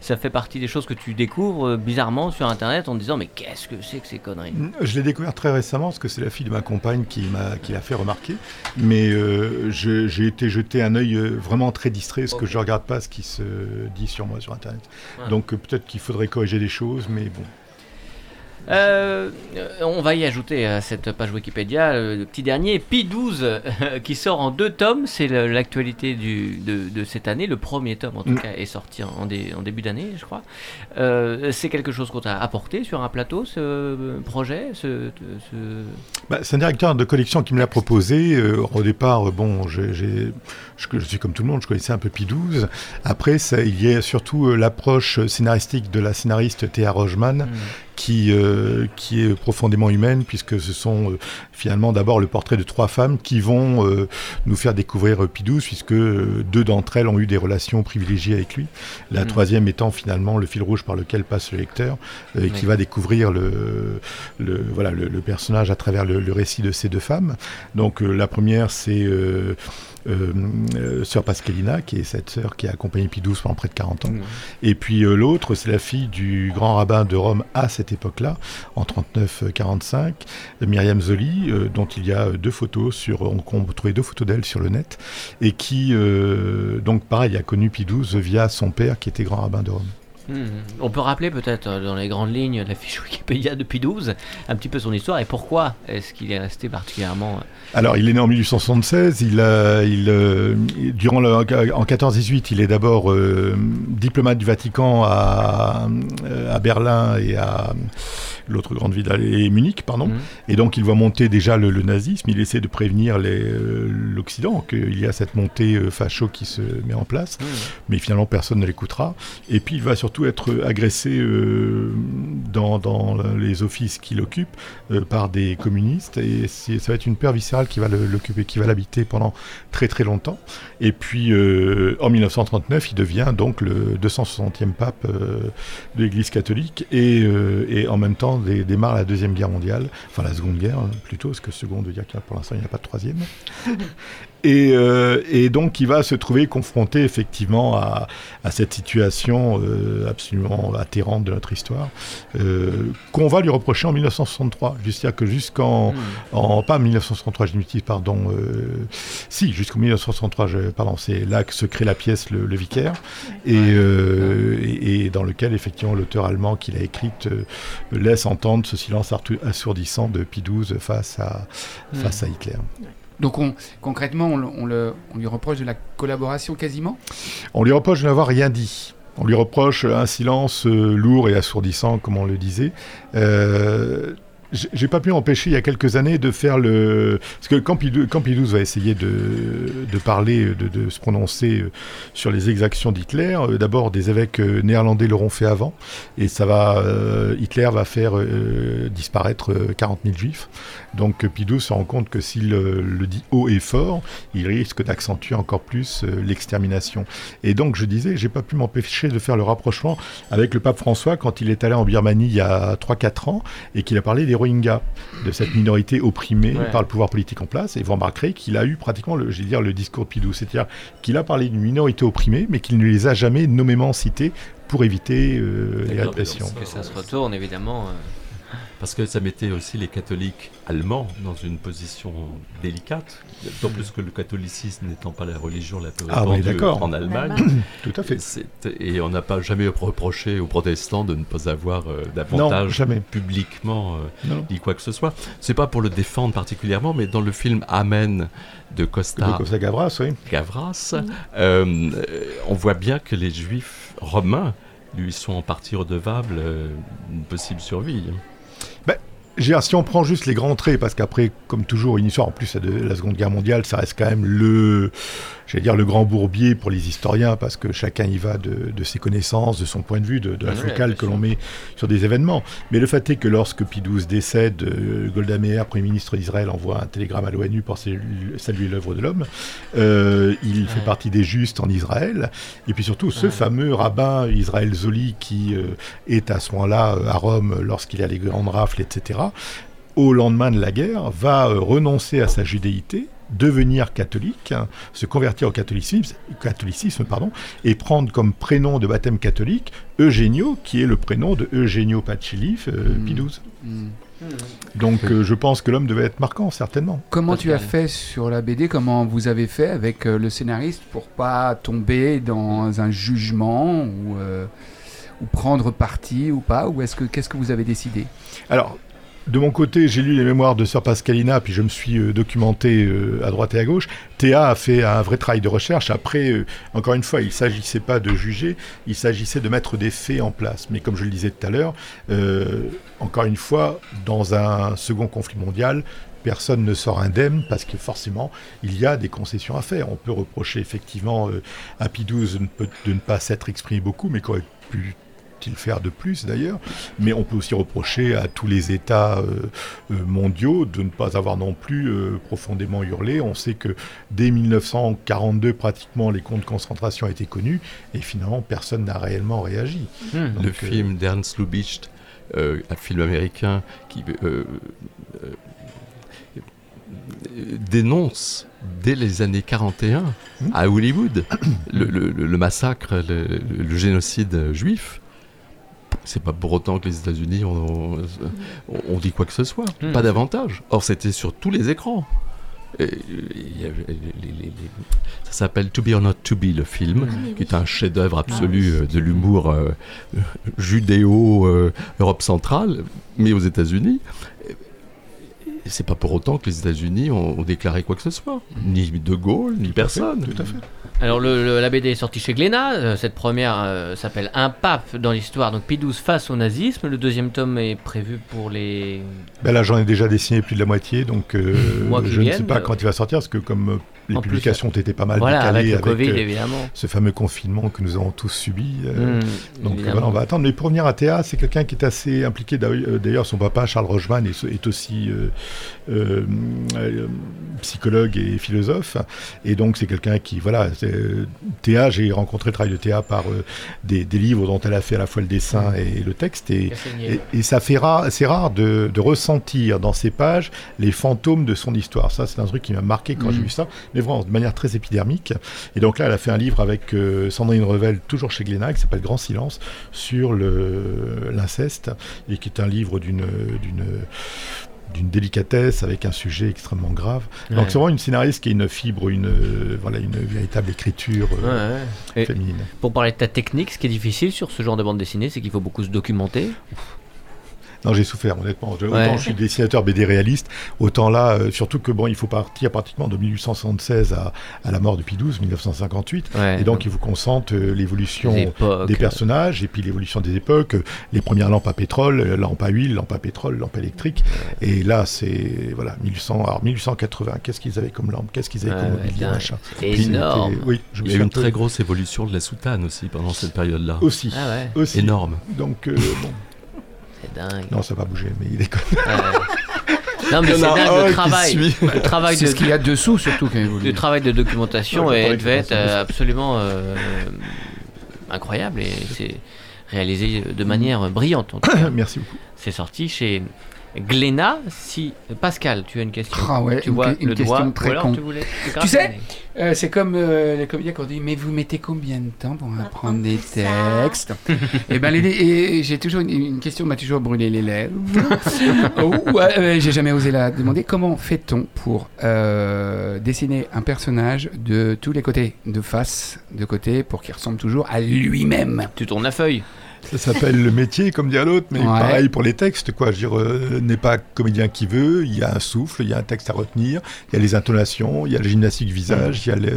ça fait partie des choses que tu découvres euh, bizarrement sur Internet en te disant mais qu'est-ce que c'est que ces conneries? Je l'ai découvert très récemment parce que c'est la fille de ma compagne qui m'a qui l'a fait remarquer. Mais euh, je- j'ai été jeté un œil euh, vraiment très distrait parce que je regarde pas ce qui se dit sur moi sur Internet. Donc peut-être qu'il faudrait corriger des choses, mais bon. Euh, on va y ajouter à cette page Wikipédia euh, le petit dernier, Pi 12, euh, qui sort en deux tomes. C'est l'actualité de, de cette année. Le premier tome, en tout Mm. cas, est sorti en, dé- en début d'année, je crois. Euh, c'est quelque chose qu'on t'a apporté sur un plateau, ce projet ce, ce- Bah, c'est un directeur de collection qui me l'a proposé. Euh, au départ, bon, je, je suis comme tout le monde, je connaissais un peu Pi 12. Après, ça, il y a surtout l'approche scénaristique de la scénariste Théa Rogeman, Mm. Qui, euh, qui est profondément humaine, puisque ce sont euh, finalement d'abord le portrait de trois femmes qui vont euh, nous faire découvrir Pidouze, puisque deux d'entre elles ont eu des relations privilégiées avec lui. La Mm. troisième étant finalement le fil rouge par lequel passe le lecteur, et qui va découvrir le, le, voilà, le, le personnage à travers le, le récit de ces deux femmes. Donc la première, c'est Sœur Pascalina, qui est cette sœur qui a accompagné Pidouze pendant près de 40 ans. Mm. Et puis euh, l'autre, c'est la fille du grand rabbin de Rome à cette époque-là, en 39-45, Myriam Zoli, euh, dont il y a euh, deux photos sur, on, peut trouver deux photos d'elle sur le net, et qui, euh, donc pareil, a connu Pidouze via son père qui était grand rabbin de Rome. Hmm. On peut rappeler peut-être euh, dans les grandes lignes la fiche Wikipédia depuis 12, un petit peu son histoire et pourquoi est-ce qu'il est resté particulièrement. euh, Alors, il est né en 1876. Il, il, euh, le, en 14-18, il est d'abord diplomate du Vatican à Berlin et à l'autre grande ville, et Munich, pardon. Mhm. Et donc, il voit monter déjà le, le nazisme. Il essaie de prévenir euh, l'Occident qu'il y a cette montée euh, facho qui se met en place. hmm. Mais finalement, personne ne l'écoutera. Et puis, il va surtout être agressé euh, dans, dans les offices qu'il occupe euh, par des communistes. Et ça va être une peur viscérale qui va l'occuper, qui va l'habiter pendant très très longtemps. Et puis, en 1939, il devient donc le 260e pape de l'Église catholique et, et en même temps dé- démarre la Deuxième Guerre mondiale, enfin la Seconde Guerre hein, plutôt, parce que seconde qu'il y pour l'instant il n'y a pas de troisième. Et, euh, et donc il va se trouver confronté effectivement à, à cette situation euh, absolument atterrante de notre histoire, euh, qu'on va lui reprocher en 1963. C'est-à-dire que jusqu'en, Hmm. en, pas 1963, je dis pardon, si, jusqu'en 1963, je, pardon, c'est là que se crée la pièce Le, Le Vicaire, et, et, et dans lequel effectivement l'auteur allemand qui l'a écrite laisse entendre ce silence assourdissant de XII face à, face à Hitler. Donc on, concrètement, on lui reproche de la collaboration quasiment? On lui reproche de n'avoir rien dit. On lui reproche un silence euh, lourd et assourdissant, comme on le disait. Euh, j'ai pas pu empêcher il y a quelques années de faire le. Parce que quand Pidou- quand Pidouze va essayer de, de parler, de, de se prononcer euh, sur les exactions d'Hitler, euh, d'abord des évêques euh, néerlandais l'auront fait avant, et ça va. Hitler va faire disparaître euh, 40 000 juifs. Donc Pidouze se rend compte que s'il le dit haut et fort, il risque d'accentuer encore plus l'extermination. Et donc je disais, j'ai pas pu m'empêcher de faire le rapprochement avec le pape François quand il est allé en Birmanie il y a 3-4 ans et qu'il a parlé des Rohingyas, de cette minorité opprimée Ouais. par le pouvoir politique en place. Et vous remarquerez qu'il a eu pratiquement, le, je vais dire, le discours de Pidou, c'est-à-dire qu'il a parlé d'une minorité opprimée, mais qu'il ne les a jamais nommément cités pour éviter euh, les répressions. Que ça se retourne, évidemment. Parce que ça mettait aussi les catholiques allemands dans une position délicate, d'autant plus que le catholicisme n'étant pas la religion la plus Ah oui, répandue d'accord. en Allemagne. Tout à fait. Et on n'a pas jamais reproché aux protestants de ne pas avoir euh, Non, davantage jamais. publiquement euh, Non. dit quoi que ce soit. C'est pas pour le défendre particulièrement, mais dans le film Amen de Costa De Costa Gavras, oui. Gavras, euh, euh, on voit bien que les juifs romains lui sont en partie redevables euh, une possible survie. Si on prend juste les grands traits, parce qu'après, comme toujours, une histoire en plus de la Seconde Guerre mondiale, ça reste quand même le, j'allais dire le grand bourbier pour les historiens, parce que chacun y va de, de ses connaissances, de son point de vue, de, de la focale que l'on met sur des événements. Mais le fait est que lorsque XII décède, euh, Golda Meir, Premier ministre d'Israël, envoie un télégramme à l'ONU pour saluer l'œuvre de l'homme. Euh, il fait partie des justes en Israël. Et puis surtout, ce fameux rabbin Israël Zoli, qui euh, est à ce moment-là à Rome lorsqu'il a les grandes rafles, etc., au lendemain de la guerre, va renoncer à sa judéité, devenir catholique, hein, se convertir au catholicisme, catholicisme pardon, et prendre comme prénom de baptême catholique Eugenio, qui est le prénom de Eugenio Pachilif, euh, Mm. Pie XII. Hmm. Donc euh, je pense que l'homme devait être marquant, certainement. Comment tu as fait sur la BD Comment vous avez fait avec euh, le scénariste pour pas tomber dans un jugement ou, euh, ou prendre parti ou pas? Ou est-ce que qu'est-ce que vous avez décidé? Alors, de mon côté, j'ai lu les mémoires de Sœur Pascalina, puis je me suis euh, documenté euh, à droite et à gauche. Théa a fait un vrai travail de recherche. Après, euh, encore une fois, il ne s'agissait pas de juger, il s'agissait de mettre des faits en place. Mais comme je le disais tout à l'heure, encore une fois, dans un second conflit mondial, personne ne sort indemne parce que forcément, il y a des concessions à faire. On peut reprocher effectivement à XII de ne, pas s'être exprimé beaucoup, mais qu'aurait pu-il faire de plus d'ailleurs mais on peut aussi reprocher à tous les États euh, euh, mondiaux de ne pas avoir non plus euh, profondément hurlé. On sait que dès 1942, pratiquement, les camps de concentration étaient connus, et finalement, personne n'a réellement réagi. Hmm. Donc, le euh, film d'Ernst Lubitsch, euh, un film américain qui euh, euh, euh, dénonce dès les années 41 Hmm. à Hollywood le, le- le massacre, le, le génocide juif. C'est pas pour autant que les États-Unis ont, ont dit quoi que ce soit, Hmm. pas davantage. Or, c'était sur tous les écrans. Et, il y avait les- les- les- ça s'appelle To Be or Not To Be, le film, qui est un chef-d'œuvre absolu euh, de l'humour euh, judéo-Europe centrale, mais aux États-Unis. Et C'est pas pour autant que les États-Unis ont, ont déclaré quoi que ce soit. Ni De Gaulle, ni personne. Tout à fait. Alors le, le- la BD est sortie chez Glénat, euh, cette première euh, s'appelle Un pape dans l'histoire, donc Pie XII face au nazisme, le deuxième tome est prévu pour les... Ben là, j'en ai déjà dessiné plus de la moitié, donc euh, je ne sais pas quand il va sortir, parce que comme euh, les En plus, publications ont été pas mal Voilà, avec décalées le Covid euh, évidemment. ce fameux confinement que nous avons tous subi. euh, Hmm, Donc voilà, on va attendre. Mais pour revenir à Théa, c'est quelqu'un qui est assez impliqué. D'ailleurs, euh, son papa, Charles Rochman, est, est aussi euh, psychologue et philosophe. Et donc, c'est quelqu'un qui, voilà, Théa, j'ai rencontré le travail de Théa par des, des livres dont elle a fait à la fois le dessin et le texte. Et, Cassaigné. et, et ça fait rare, c'est rare de, de ressentir dans ces pages les fantômes de son histoire. Ça, c'est un truc qui m'a marqué quand j'ai vu ça, mais vraiment de manière très épidermique. Et donc là, elle a fait un livre avec euh, Sandrine Revel, toujours chez Glénat, qui s'appelle Grand Silence, sur l'inceste, et qui est un livre d'une d'une délicatesse avec un sujet extrêmement grave. Ouais. Donc c'est vraiment une scénariste qui a une fibre, une euh, voilà, une véritable écriture euh, Ouais, ouais. Et féminine. pour parler de ta technique, ce qui est difficile sur ce genre de bande dessinée, c'est qu'il faut beaucoup se documenter. Non, j'ai souffert, honnêtement. Ouais. Autant je suis dessinateur BD réaliste, autant là, euh, surtout que bon, il faut partir pratiquement de 1876 à, à la mort de Pie XII, 1958. Ouais. Et donc, il faut qu'on sente euh, l'évolution des personnages et puis l'évolution des époques, euh, les premières lampes à pétrole, lampes à huile, lampes à pétrole, lampes électriques. Et là, c'est voilà 1800, alors 1880. Qu'est-ce qu'ils avaient comme lampe? Qu'est-ce qu'ils avaient Ouais, comme mobilier machin Puis énorme. Oui, je Il y a eu un une peu- très grosse évolution de la soutane aussi pendant cette période-là. aussi. Ah ouais, aussi. Énorme. Donc euh, bon, c'est dingue. non, ça va bouger, mais il est Ouais. Non, mais c'est dingue le travail. Le travail C'est de, ce qu'il y a dessous surtout qui a évolué. le travail de documentation Ouais, et le devait être euh, absolument euh, incroyable et c'est réalisé de manière brillante. en tout cas. Merci beaucoup. C'est sorti chez Glénat. Si Pascal, tu as une question. Ah ouais, tu une vois une le question doigt. très con. tu voulais. Tu sais, Euh, c'est comme euh, les comédiens qui ont dit Mais vous mettez combien de temps pour apprendre des textes? Et ben, les- et j'ai toujours une, une question m'a toujours brûlé les lèvres. Oh, ouais, euh, j'ai jamais osé la demander. Comment fait-on pour euh, dessiner un personnage de tous les côtés, de face, de côté, pour qu'il ressemble toujours à lui-même? Tu tournes la feuille. Ça s'appelle le métier, comme dirait l'autre, mais Ouais. pareil pour les textes, quoi. Je veux dire, euh, n'est pas comédien qui veut, il y a un souffle, il y a un texte à retenir, il y a les intonations, il y a la gymnastique visage, il y a les,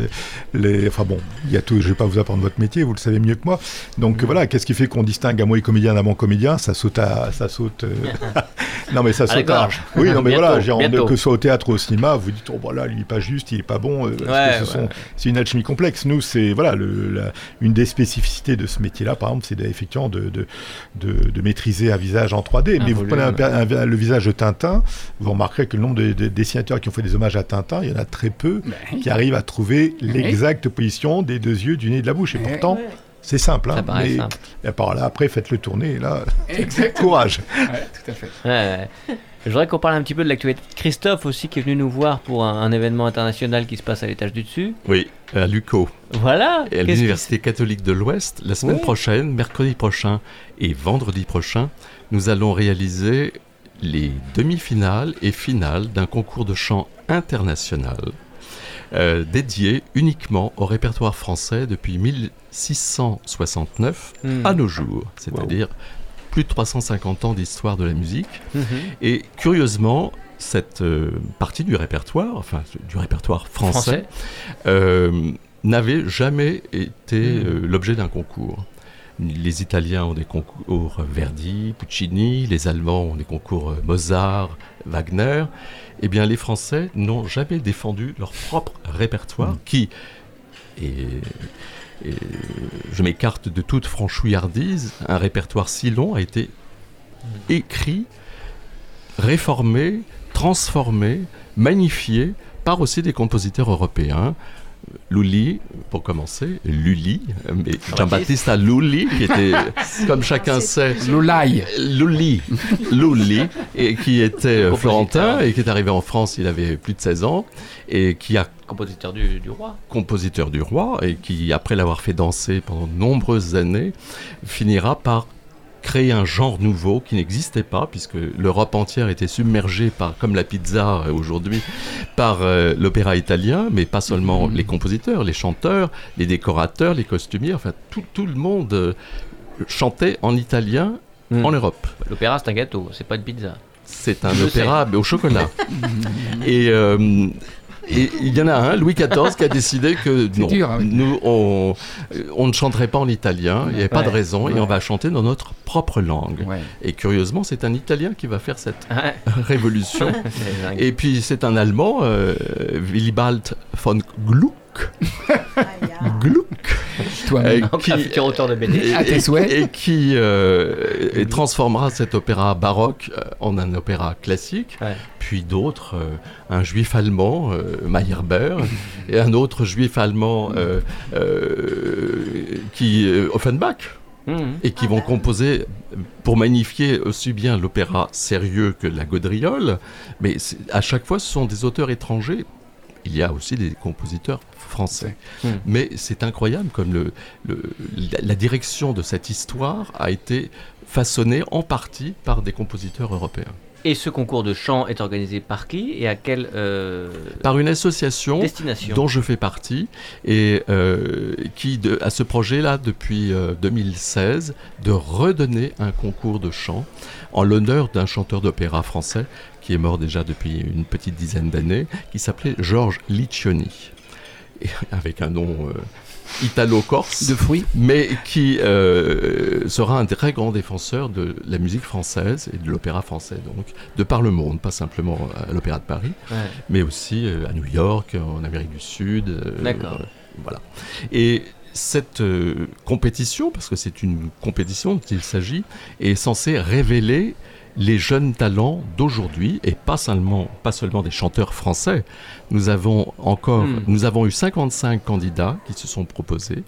les- Enfin bon, il y a tout, je vais pas vous apprendre votre métier, vous le savez mieux que moi. Donc voilà, qu'est-ce qui fait qu'on distingue un moi comédien d'un bon comédien? Ça saute à... Ça saute... euh, non mais ça À saute gorge. Oui, non mais Bientôt, voilà, bientôt. que ce soit au théâtre ou au cinéma, vous dites, oh voilà, lui il est pas juste, il est pas bon, euh, parce Ouais, que ce ouais. sont c'est une alchimie complexe. Nous, c'est voilà, le, la- une des spécificités de ce métier-là, par exemple, c'est effectivement de, de, de, de maîtriser un visage en 3D. Un Mais vous prenez un per- un- le visage de Tintin, vous remarquerez que le nombre de, de dessinateurs qui ont fait des hommages à Tintin, il y en a très peu Ben, qui arrivent à trouver l'exacte position des deux yeux, du nez et de la bouche. Et pourtant, c'est simple. Ça Hein, mais simple. et par là, après, faites-le tourner. Et là, Exactement. courage. Ouais, tout à fait. Ouais, ouais. Je voudrais qu'on parle un petit peu de l'actualité. Christophe aussi qui est venu nous voir pour un, un événement international qui se passe à l'étage du dessus. Oui, à l'UCO, Voilà. et à l'Université catholique de l'Ouest. La semaine Oui. prochaine, mercredi prochain et vendredi prochain, nous allons réaliser les demi-finales et finales d'un concours de chant international euh, dédié uniquement au répertoire français depuis 1669 Hmm. à nos jours, c'est-à-dire plus de 350 ans d'histoire de la musique. Mhm. Et curieusement, cette euh, partie du répertoire, enfin du répertoire français, Français. euh, n'avait jamais été Mm. euh, l'objet d'un concours. Les Italiens ont des concours Verdi, Puccini, les Allemands ont des concours Mozart, Wagner. Eh bien, les Français n'ont jamais défendu leur propre répertoire, qui, et, je m'écarte de toute franchouillardise, un répertoire si long a été écrit, réformé, transformé, magnifié par aussi des compositeurs européens. Lully, pour commencer, Lully, mais Jean-Baptiste Lully, qui était, comme chacun sait, Loulaï. Lully, Lully, et qui était florentin et qui est arrivé en France, il avait plus de 16 ans, et qui a Compositeur du, du roi. compositeur du roi et qui, après l'avoir fait danser pendant de nombreuses années, finira par créer un genre nouveau qui n'existait pas puisque l'Europe entière était submergée par, comme la pizza euh, aujourd'hui, par euh, l'opéra italien, mais pas seulement les compositeurs, les chanteurs, les décorateurs, les costumiers, enfin tout, tout le monde euh, chantait en italien Mm. en Europe. L'opéra, c'est un gâteau, c'est pas une pizza. C'est un Je opéra mais au chocolat. et euh, et il y en a un, Louis XIV, qui a décidé que non, dur, hein. nous, on, on ne chanterait pas en italien, il n'y avait pas de raison, et on va chanter dans notre propre langue. Et curieusement, c'est un Italien qui va faire cette révolution. Et puis c'est un Allemand, euh, Willibald von Gluck, Gluck Toi-même. Euh, futur auteur de BD. et, À tes et- souhaits. et qui euh, et transformera cet opéra baroque euh, en un opéra classique. Ouais. Puis d'autres, euh, un juif allemand, euh, Meyerbeer, et un autre juif allemand euh, euh, qui euh, Offenbach, Mhm. et qui vont composer pour magnifier aussi bien l'opéra sérieux que la gaudriole. Mais à chaque fois, ce sont des auteurs étrangers. Il y a aussi des compositeurs français. Hmm. Mais c'est incroyable comme le, le- la, la direction de cette histoire a été façonnée en partie par des compositeurs européens. Et ce concours de chant est organisé par qui et à quelle euh, Par une association destination dont je fais partie et euh, qui de- a ce projet-là depuis euh, 2016 de redonner un concours de chant en l'honneur d'un chanteur d'opéra français qui est mort déjà depuis une petite dizaine d'années, qui s'appelait Georges Liccioni, avec un nom euh, italo-corse De fruits mais qui euh, sera un très grand défenseur de la musique française et de l'opéra français, donc, de par le monde, pas simplement à l'Opéra de Paris, Ouais. mais aussi euh, à New York, en Amérique du Sud. euh, D'accord. euh, voilà. Et cette euh, compétition, parce que c'est une compétition dont il s'agit, est censée révéler les jeunes talents d'aujourd'hui et pas seulement, pas seulement des chanteurs français. Nous avons encore, Hmm. nous avons eu 55 candidats qui se sont proposés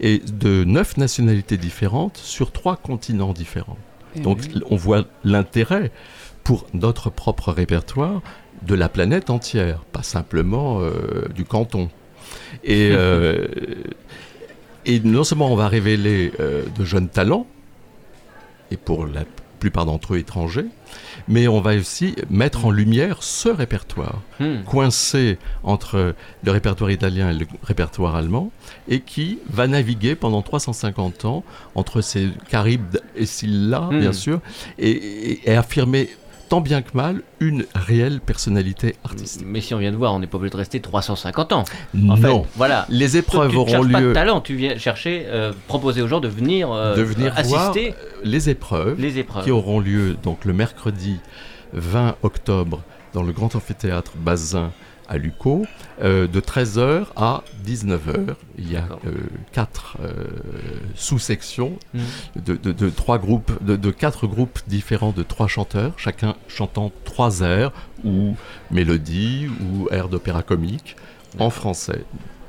et de neuf nationalités différentes sur trois continents différents. Eh Donc oui. on voit l'intérêt pour notre propre répertoire de la planète entière, pas simplement euh, du canton. Et, euh, et non seulement on va révéler euh, de jeunes talents, et pour la plupart d'entre eux étrangers, mais on va aussi mettre en lumière ce répertoire Hmm. coincé entre le répertoire italien et le répertoire allemand, et qui va naviguer pendant 350 ans entre ces Caribes et Scylla, Hmm. bien sûr, et, et- et affirmer tant bien que mal une réelle personnalité artistique. Mais si on vient de voir, on n'est pas obligé de rester 350 ans. En non, fait, voilà. les épreuves tu auront cherches pas de lieu talent, tu viens chercher, euh, proposer aux gens de venir, euh, de venir voir assister les épreuves les épreuves. qui auront lieu donc le mercredi 20 octobre dans le Grand Amphithéâtre Bazin à Lucot, euh, de 13h à 19h. Il y a euh, quatre euh, sous-sections Mhm. de, de- de trois groupes, de, de quatre groupes différents de trois chanteurs, chacun chantant trois airs ou mélodies ou airs d'opéra comique en français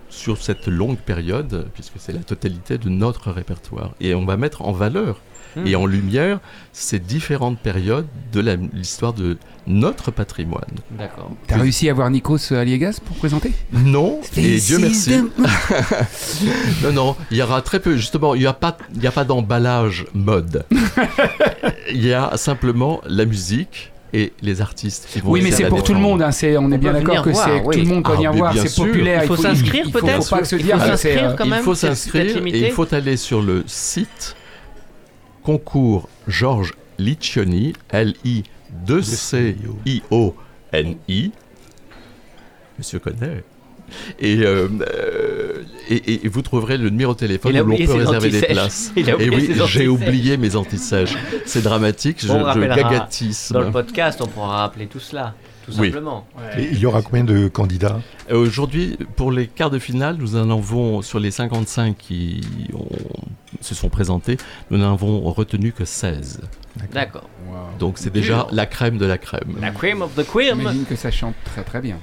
sur cette longue période, puisque c'est la totalité de notre répertoire. Et on va mettre en valeur Hmm. et en lumière ces différentes périodes de l'histoire de notre patrimoine. D'accord. T'as réussi à voir Nikos Aliegas pour présenter? Non, et Dieu merci. the- Non, non, il y aura très peu, justement, il n'y a pas, il y a pas d'emballage mode. il y a simplement la musique et les artistes qui vont Oui, mais c'est pour tout le monde. hein, on est bien d'accord que c'est oui. tout le monde peut Ah, venir voir. C'est populaire. Il faut s'inscrire, il faut- peut-être faut pas se dire. Il faut s'inscrire, euh, peut-être et il faut aller sur le site concours Georges Liccioni, L-I-2-C-I-O-N-I. Monsieur connaît. Et, euh, euh, et, et vous trouverez le numéro de téléphone où l'on peut réserver des places. Et oui, j'ai oublié mes antisèches. C'est dramatique, je, On je rappellera gagatisme. Dans le podcast, on pourra rappeler tout cela, tout Oui. simplement. Et il y aura combien de candidats Euh, Aujourd'hui, pour les quarts de finale, nous en avons, sur les 55 qui ont- se sont présentés, nous n'en avons retenu que 16. D'accord. Donc c'est déjà la crème de la crème. La cream of the cream. J'imagine que ça chante très très bien.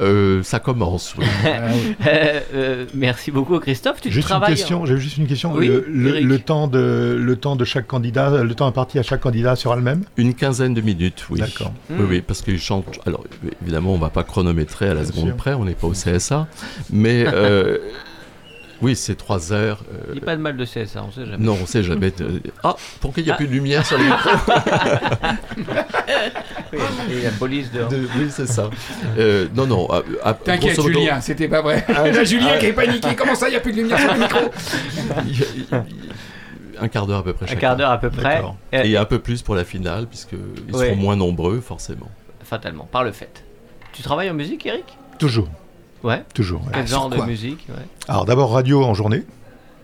Euh, ça commence. oui. Ah oui. Euh, euh, merci beaucoup, Christophe. Tu Juste une travailles. question, j'ai juste une question. Oui, le, le- Eric. le temps de, le temps de chaque candidat, le temps imparti à chaque candidat sera le même? Une quinzaine de minutes, oui. D'accord. Oui, Hmm. oui, parce qu'ils chantent. Alors, évidemment, on va pas chronométrer à la Bien seconde sûr. près, on n'est pas au CSA. Mais euh, oui, c'est trois heures. euh, Dis pas de mal de CSA, on sait jamais. non, on sait jamais. de- Ah, pourquoi il n'y a Ah. plus de lumière sur le micro Oui, Et la police de. De- Oui, c'est ça. Euh, non, non. à- à- T'inquiète, Julien, c'était pas vrai. Là, Julien qui est paniqué. Comment ça, il n'y a plus de lumière sur le micro il y a- il y a- Un quart d'heure à peu près. Un quart d'heure à peu près. Euh, Et un peu plus pour la finale, puisqu'ils Ouais. seront moins nombreux, forcément. Fatalement, par le fait. Tu travailles en musique, Eric? Toujours, Ouais. toujours. ouais. Quel Ah, genre de quoi musique ouais. Alors d'abord radio en journée.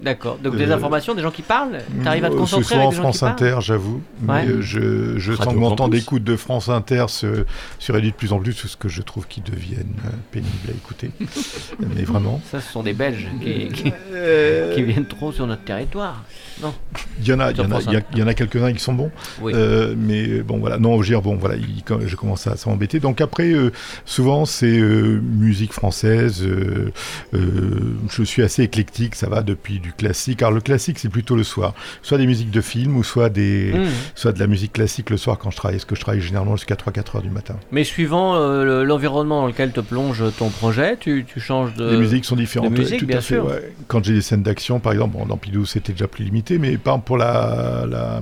D'accord. Donc des Euh, informations, des gens qui parlent T'arrives à te Euh, concentrer Ce soir avec en des gens France qui parlent Inter, j'avoue. Ouais. Mais euh, je, je sens que mon temps d'écoute de France Inter se, se réduit de plus en plus, ce que je trouve qu'ils deviennent pénibles à écouter. Mais vraiment. Ça, ce sont des Belges qui, qui- Euh, qui viennent trop sur notre territoire. Non Il y en a, il y en a, y a- a quelques-uns qui sont bons. Oui. Euh, mais bon, voilà. Non, je veux dire, bon, voilà, il- je commence à s'embêter. Donc après, euh, souvent, c'est euh, musique française. euh, euh, je suis assez éclectique, ça va depuis du classique. Alors le classique, c'est plutôt le soir. Soit des musiques de films, ou soit des, Mmh. soit de la musique classique le soir quand je travaille. Parce que je travaille généralement jusqu'à 3-4 heures du matin. Mais suivant euh, le- l'environnement dans lequel te plonge ton projet, tu, tu changes de. Les musiques sont différentes. de musique, tout bien à fait, sûr. ouais. Quand j'ai des scènes d'action, par exemple, bon, dans Pidou, c'était déjà plus limité, mais par exemple, pour la, la,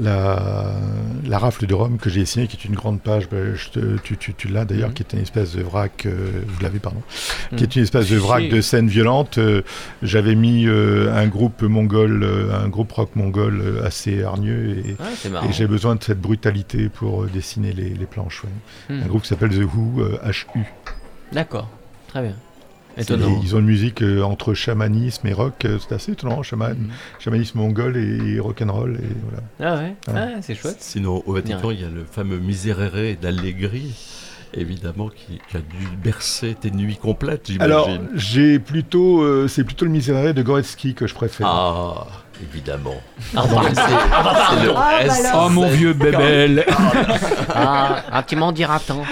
la, la rafle de Rome que j'ai dessinée, qui est une grande page, ben, je te- tu, tu, tu l'as d'ailleurs, Mhm. qui est une espèce de vrac, euh, vous l'avez, pardon, Mhm. qui est une espèce de vrac de scènes violentes. Euh, J'avais mis euh, un groupe mongol, un groupe rock mongol assez hargneux et, Ah, et j'ai besoin de cette brutalité pour dessiner les, les planches. ouais. Hmm. Un groupe qui s'appelle The Who, HU. D'accord, très bien. Étonnant. ils ont une musique euh, entre chamanisme et rock, euh, c'est assez étonnant, chaman, Mhm. chamanisme mongol et, et rock'n'roll. Et voilà. Ah ouais, Ouais. Ah, c'est chouette. Sinon, au Vatican, il y a le fameux Miserere d'Allegri, évidemment, qui, qui a dû bercer tes nuits complètes, Alors, j'imagine. j'ai plutôt, euh, c'est plutôt le Miserere de Goretzky que je préfère. Ah, évidemment. Pardon. C'est- c'est le Ah, bah S. alors. Oh mon vieux bébel Ah, ah, tu m'en diras tant.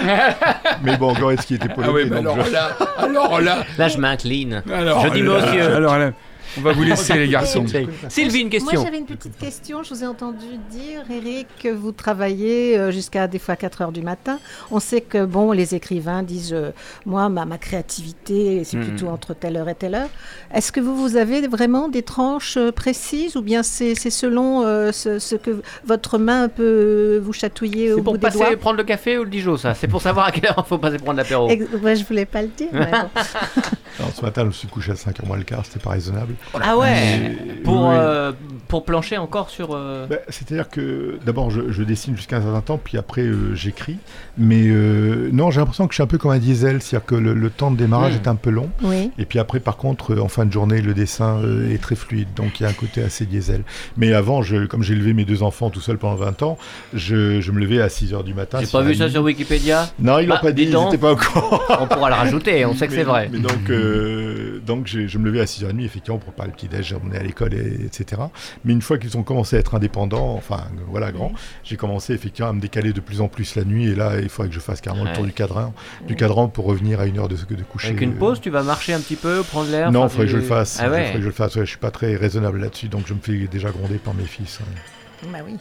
Mais bon, Goretzky était Ah polonais, oui, mais donc alors je- là, alors là, Là, je m'incline. alors Je dis là, monsieur. Alors là, on va vous laisser les garçons. Sylvie, une Moi, question. j'avais une petite question. Je vous ai entendu dire, Eric, que vous travaillez euh, jusqu'à des fois 4 heures du matin. On sait que, bon, les écrivains disent, euh, moi, ma, ma créativité, c'est Mhm. plutôt entre telle heure et telle heure. Est-ce que vous, vous avez vraiment des tranches euh, précises ou bien c'est selon euh, ce, ce que votre main peut vous chatouiller au C'est bout pour des passer doigts? prendre le café ou le Dijon, ça? C'est pour savoir à quelle heure il faut passer prendre l'apéro. Ouais, Je voulais pas le dire. mais bon. Alors, ce matin, je me suis couché à 5h moins le quart, c'était pas raisonnable. Ah ouais Pour, Oui. euh, pour plancher encore sur. euh, Bah, C'est-à-dire que d'abord je, je dessine jusqu'à un certain temps, puis après euh, j'écris. Mais euh, non, j'ai l'impression que je suis un peu comme un diesel, c'est-à-dire que le, le temps de démarrage Mm. est un peu long. Oui. Et puis après, par contre, en fin de journée, le dessin euh, est très fluide, donc il y a un côté assez diesel. Mais avant, je, comme j'ai élevé mes deux enfants tout seul pendant 20 ans, je, je me levais à 6h du matin. J'ai pas vu ça sur Wikipédia? Non, ils l'ont Bah, pas dit, ils n'étaient pas au courant. On pourra le rajouter, on sait que c'est vrai. Mais donc, euh, donc je me levais à 6h30, effectivement, pour préparer le petit-déj, je revenais à l'école, et- etc. Mais une fois qu'ils ont commencé à être indépendants, enfin, voilà, grands, j'ai commencé effectivement à me décaler de plus en plus la nuit. Et là, il faudrait que je fasse carrément Ouais. le tour du cadran, du cadran pour revenir à une heure de, de coucher. Avec une euh, pause, tu vas marcher un petit peu, prendre l'air Non, il faudrait que je tu- le fasse. Ah faudrait que je le fasse. Ouais, je suis pas très raisonnable là-dessus, donc je me fais déjà gronder par mes fils. ouais. Bah oui.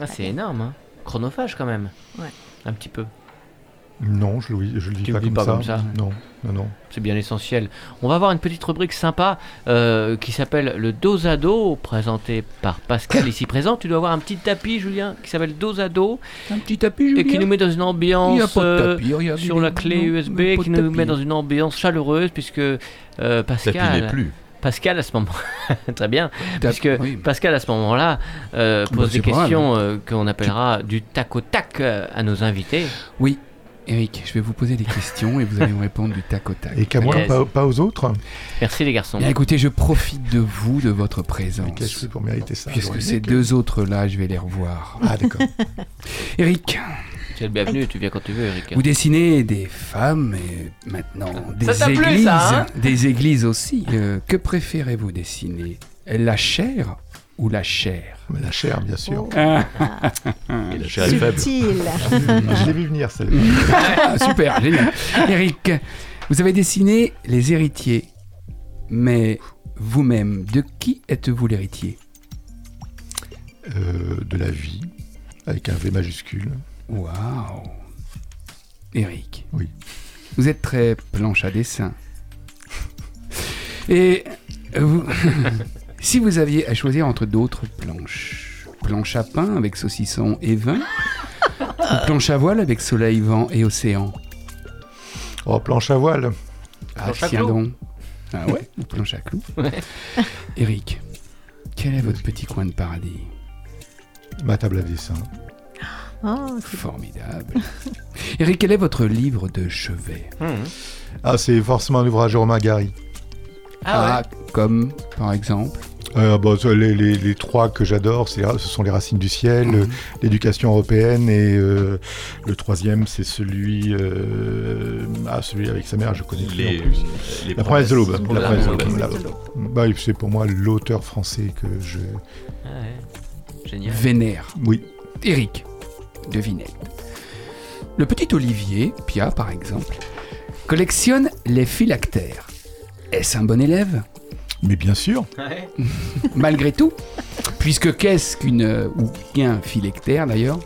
Ah, c'est énorme, hein. Chronophage quand même. Ouais. Un petit peu. Non, je le, vis- je le vis Tu pas, le vis comme, pas ça. comme ça. Non, non, non. C'est bien l'essentiel. On va avoir une petite rubrique sympa euh, qui s'appelle le dos à dos, présenté par Pascal ici présent. Tu dois avoir un petit tapis, Julien, qui s'appelle dos à dos Un petit tapis, et qui Julien nous met dans une ambiance a pas de euh, tapis, sur la clé non, USB, qui nous tapis. met dans une ambiance chaleureuse puisque euh, Pascal, n'est plus. Pascal à ce moment, très bien, puisque oui. Pascal à ce moment-là euh, Bah, pose des questions euh, qu'on appellera du tac au tac à nos invités. Oui, Eric, je vais vous poser des questions et vous allez me répondre du tac au tac. Et qu'à moi, pas, pas aux autres. Merci les garçons. Écoutez, je profite de vous, de votre présence. qu'est-ce que je fais pour mériter ça Puisque ces deux autres-là, je vais les revoir. Ah, d'accord. Eric, Tu es le bienvenu, tu viens quand tu veux, Eric. vous dessinez des femmes et maintenant des Ça t'a plu, églises. ça, hein des églises aussi. Euh, que préférez-vous dessiner? La chair ou la chair Mais la chair, bien sûr. Ah, Et la chair est faible. Subtil. je l'ai vu venir, celle-là. ah, Super, génial. Eric, vous avez dessiné les héritiers. Mais vous-même, de qui êtes-vous l'héritier? Euh, de la vie, avec un V majuscule. Waouh Eric. Oui. Vous êtes très planche à dessin. Et vous, si vous aviez à choisir entre d'autres planches, planche à pain avec saucisson et vin, ou planche à voile avec soleil, vent et océan? Oh, planche à voile. Ah, Planche à tiens clous. donc. Ah ouais, ou planche à clous. Eric, quel est votre petit coin de paradis? Ma table à dessin. Oh, c'est Formidable. Eric, quel est votre livre de chevet? Hum. Ah, c'est forcément un ouvrage de Romain Gary. Ah ouais. comme par exemple Euh, bon, ça, les, les- les trois que j'adore, ce sont les racines du ciel, Mhm. euh, l'éducation européenne et euh, le troisième, c'est celui, euh, ah, celui avec sa mère, je connais plus Les, en plus. les La promesse de l'aube. La promesse de l'aube. de. Bah, c'est pour moi l'auteur français que je. Ah ouais. Génial. Vénère. Oui. Eric, devinette. Le petit Olivier, Pia par exemple, collectionne les phylactères. Est-ce un bon élève Mais bien sûr. Ouais. Malgré tout, puisque qu'est-ce qu'une. ou qu'un phylactère d'ailleurs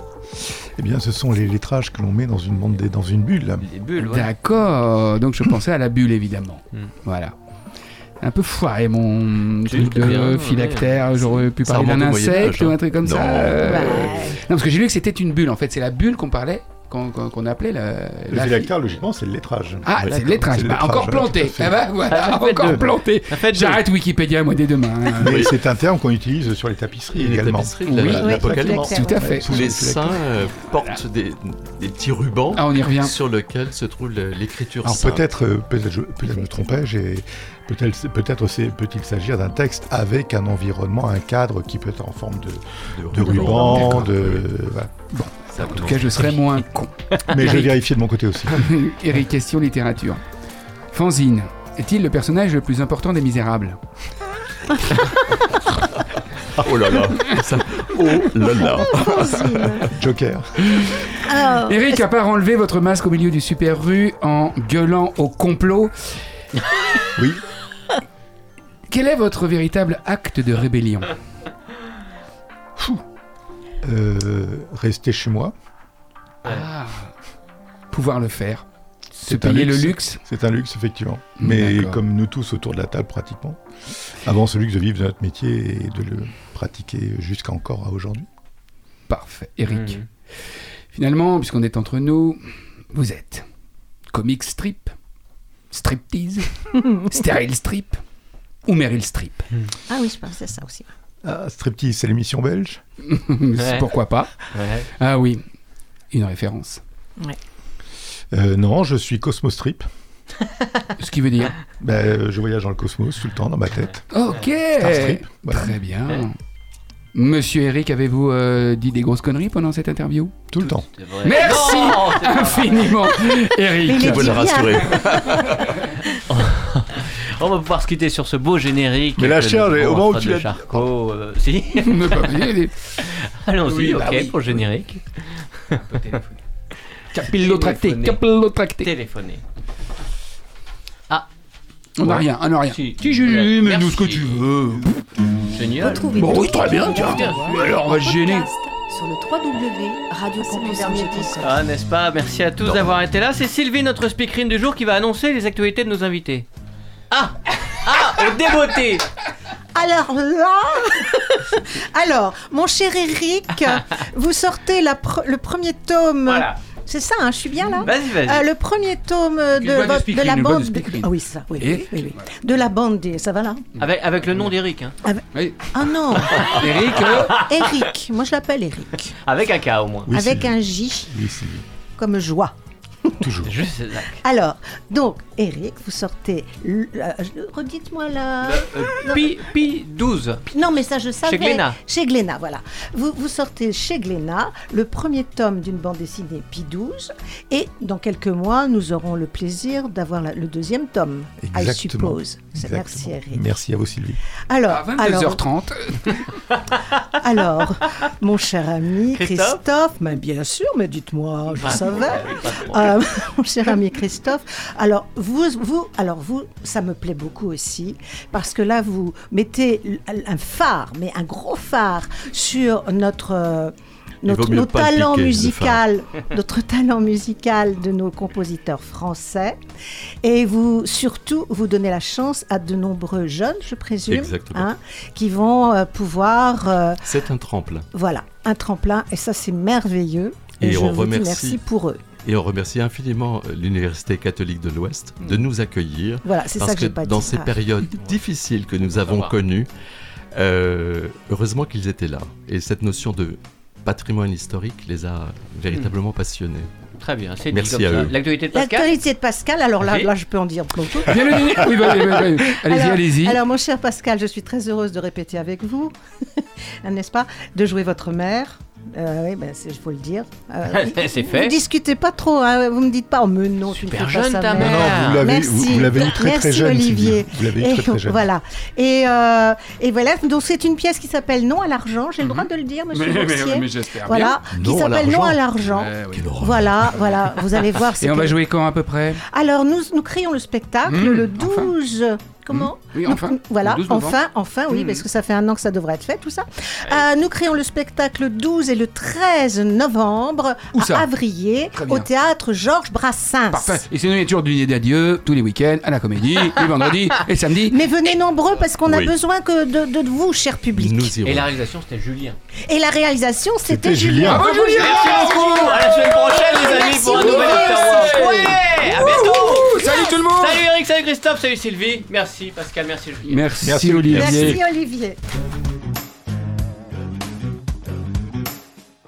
Eh bien, ce sont les lettrages que l'on met dans une bande, dans une bulle. Les bulles, ouais. D'accord, donc je pensais à la bulle évidemment. Hmm. Voilà. Un peu foiré mon truc de bien, phylactère. J'aurais pu parler d'un insecte ou un truc comme ça. Non. euh, Ouais. Non, parce que j'ai lu que c'était une bulle. En fait, c'est la bulle qu'on parlait, qu'on qu'on appelait la. Le la- phylactère, logiquement, c'est le lettrage. Ah, c'est le lettrage. Bah, encore planté. Ah bah voilà, encore deux. planté. J'arrête Wikipédia, moi, dès demain. hein. Mais Oui. c'est un terme qu'on utilise sur les tapisseries Les également. tapisseries de Oui, l'Apocalypse. Tout à fait. Tous les saints euh, portent des, des petits rubans Ah, on y revient. sur lesquels se trouve l'écriture Alors sainte. peut-être, euh, peut-être, je, me trompais-je, et peut-être, peut-il s'agir d'un texte avec un environnement, un cadre qui peut être en forme de, de ruban, de. voilà. Ça En tout cas, je serais moins con. Mais je vais Eric. vérifier de mon côté aussi. Eric, question littérature. Fanzine, est-il le personnage le plus important des Misérables Oh là là ça- Oh là là Joker. Alors, Eric, à part enlever votre masque au milieu du super rue en gueulant au complot, Oui. Quel est votre véritable acte de rébellion Euh, rester chez moi. Ah, Pouvoir le faire. Se C'est un payer le luxe. C'est un luxe, effectivement. Mais comme nous tous autour de la table, pratiquement. Avant ce luxe de vivre de notre métier et de le pratiquer jusqu'à encore à aujourd'hui. Parfait. Eric. Mhm. Finalement, puisqu'on est entre nous, vous êtes comic strip, striptease, sterile strip ou Meryl Strip. ah oui, je pensais ça aussi. Ah, Striptease, c'est l'émission belge. Ouais. Pourquoi pas Ouais. Ah oui, une référence. Euh, non, je suis Cosmostrip. Ce qui veut dire Ben, euh, je voyage dans le cosmos tout le temps, dans ma tête. Ok Starstrip. Voilà. Très bien. Monsieur Eric, avez-vous euh, dit des grosses conneries pendant cette interview? Tout le temps. Merci Non, infiniment, Eric. Il veux le rassurer. On va pouvoir se quitter sur ce beau générique. Mais la chair, au moment où tu l'as- Charcot, euh, si. Ne pas oublier, Allons-y, Oui, ok, bah oui. pour le générique. Capillotracté, capillotracté. Téléphoner. On n'a Ouais. rien, on n'a rien. Si. Si, Ouais. mais nous ce que tu veux. Génial. Bon, oui, très bien, tiens. Alors, on va se gêner. Sur le www.radiocampusangers.com. Ah, n'est-ce pas? Merci à tous d'avoir été là. C'est Sylvie, notre speakerine du jour, qui va annoncer les actualités de nos invités. Ah Ah Au débeauté Alors là, alors mon cher Eric, vous sortez la pre- le premier tome. Voilà. C'est ça, hein, je suis bien là. Vas-y, vas-y. Euh, le premier tome de, votre- la de bande. Ah oui, c'est ça. Oui, oui, oui, oui. De la bande des. Ça va là Avec, avec le nom d'Eric. Hein. Oui. Ah non, Eric, euh, Eric. Moi, je l'appelle Eric. Avec un K au moins. Oui, avec un J comme joie. Toujours. Juste. Alors, donc, Eric, vous sortez. Redites-moi là. Euh, Pi, Pi 12. Non, mais ça, je savais. Glénat. Chez Glénat, voilà. Vous, vous sortez chez Glénat le premier tome d'une bande dessinée Pi 12. Et dans quelques mois, nous aurons le plaisir d'avoir la- le deuxième tome. I Exactement. suppose. C'est- Merci, Exactement. Eric. Merci à vous, Sylvie. Alors, à alors, 22h30. alors, mon cher ami Christophe Christophe, mais bien sûr, mais dites-moi, je Ah, savais. mon cher ami Christophe, alors vous, vous, alors vous, ça me plaît beaucoup aussi parce que là vous mettez un phare, mais un gros phare sur notre euh, notre, nos le musical, notre talent musical de nos compositeurs français, et vous surtout vous donnez la chance à de nombreux jeunes, je présume, hein, qui vont euh, pouvoir, euh, C'est un tremplin. voilà, un tremplin, et ça c'est merveilleux. Et je on vous dis remercie- merci pour eux. Et on remercie infiniment euh, l'Université catholique de l'Ouest de nous accueillir. Voilà, c'est ça Parce que que, j'ai pas dans dit. ces Ah. périodes difficiles que nous avons connues, euh, heureusement qu'ils étaient là. Et cette notion de patrimoine historique les a véritablement passionnés. Très bien, c'est dit Merci comme à ça. eux. L'actualité de Pascal L'actualité de Pascal, alors là, je peux en dire beaucoup. Bien le. Oui. Allez-y, alors, allez-y. alors, mon cher Pascal, je suis très heureuse de répéter avec vous, n'est-ce pas De jouer votre mère. Euh, oui, ben, il faut le dire. Euh, C'est Vous fait. discutez pas trop, hein, vous me dites pas, oh, mais non, tu ne Super fais pas jeune, ça, ta mère. mère. Non, vous l'avez, vous, vous eu très Merci, très jeune, Olivier. Vous l'avez eu Et très très jeune. voilà. Et, euh, et voilà, donc c'est une pièce qui s'appelle Non à l'argent. J'ai le droit de le dire, monsieur Mhm. mais, mais, mais j'espère Voilà, qui Non à s'appelle Non à l'argent. bien. Ouais, oui. Voilà, voilà, vous allez voir. Et on que- va jouer quand à peu près? Alors, nous, nous créons le spectacle Mmh, le enfin. 12 Comment Oui, Nous- enfin. Voilà, 12 novembre. enfin, enfin, oui, Mhm. parce que ça fait un an que ça devrait être fait, tout ça. Euh, nous créons le spectacle le 12 et le 13 novembre Où à Avrier, au théâtre Georges Brassens. Parfait. Et sinon, il y a toujours du nid d'adieu tous les week-ends à la comédie, les vendredis et samedis. Mais venez nombreux parce qu'on a Oui. besoin que de, de vous, cher public. Nous irons. Et la réalisation, c'était Julien. Et la réalisation, c'était Julien. Julien. Julien Merci beaucoup. À la semaine prochaine, les amis, Merci, pour un nouvel. After à bientôt. Salut tout le monde Salut Eric, salut Christophe, salut Sylvie. Merci Pascal, merci. Merci, Merci, Olivier. Merci Olivier.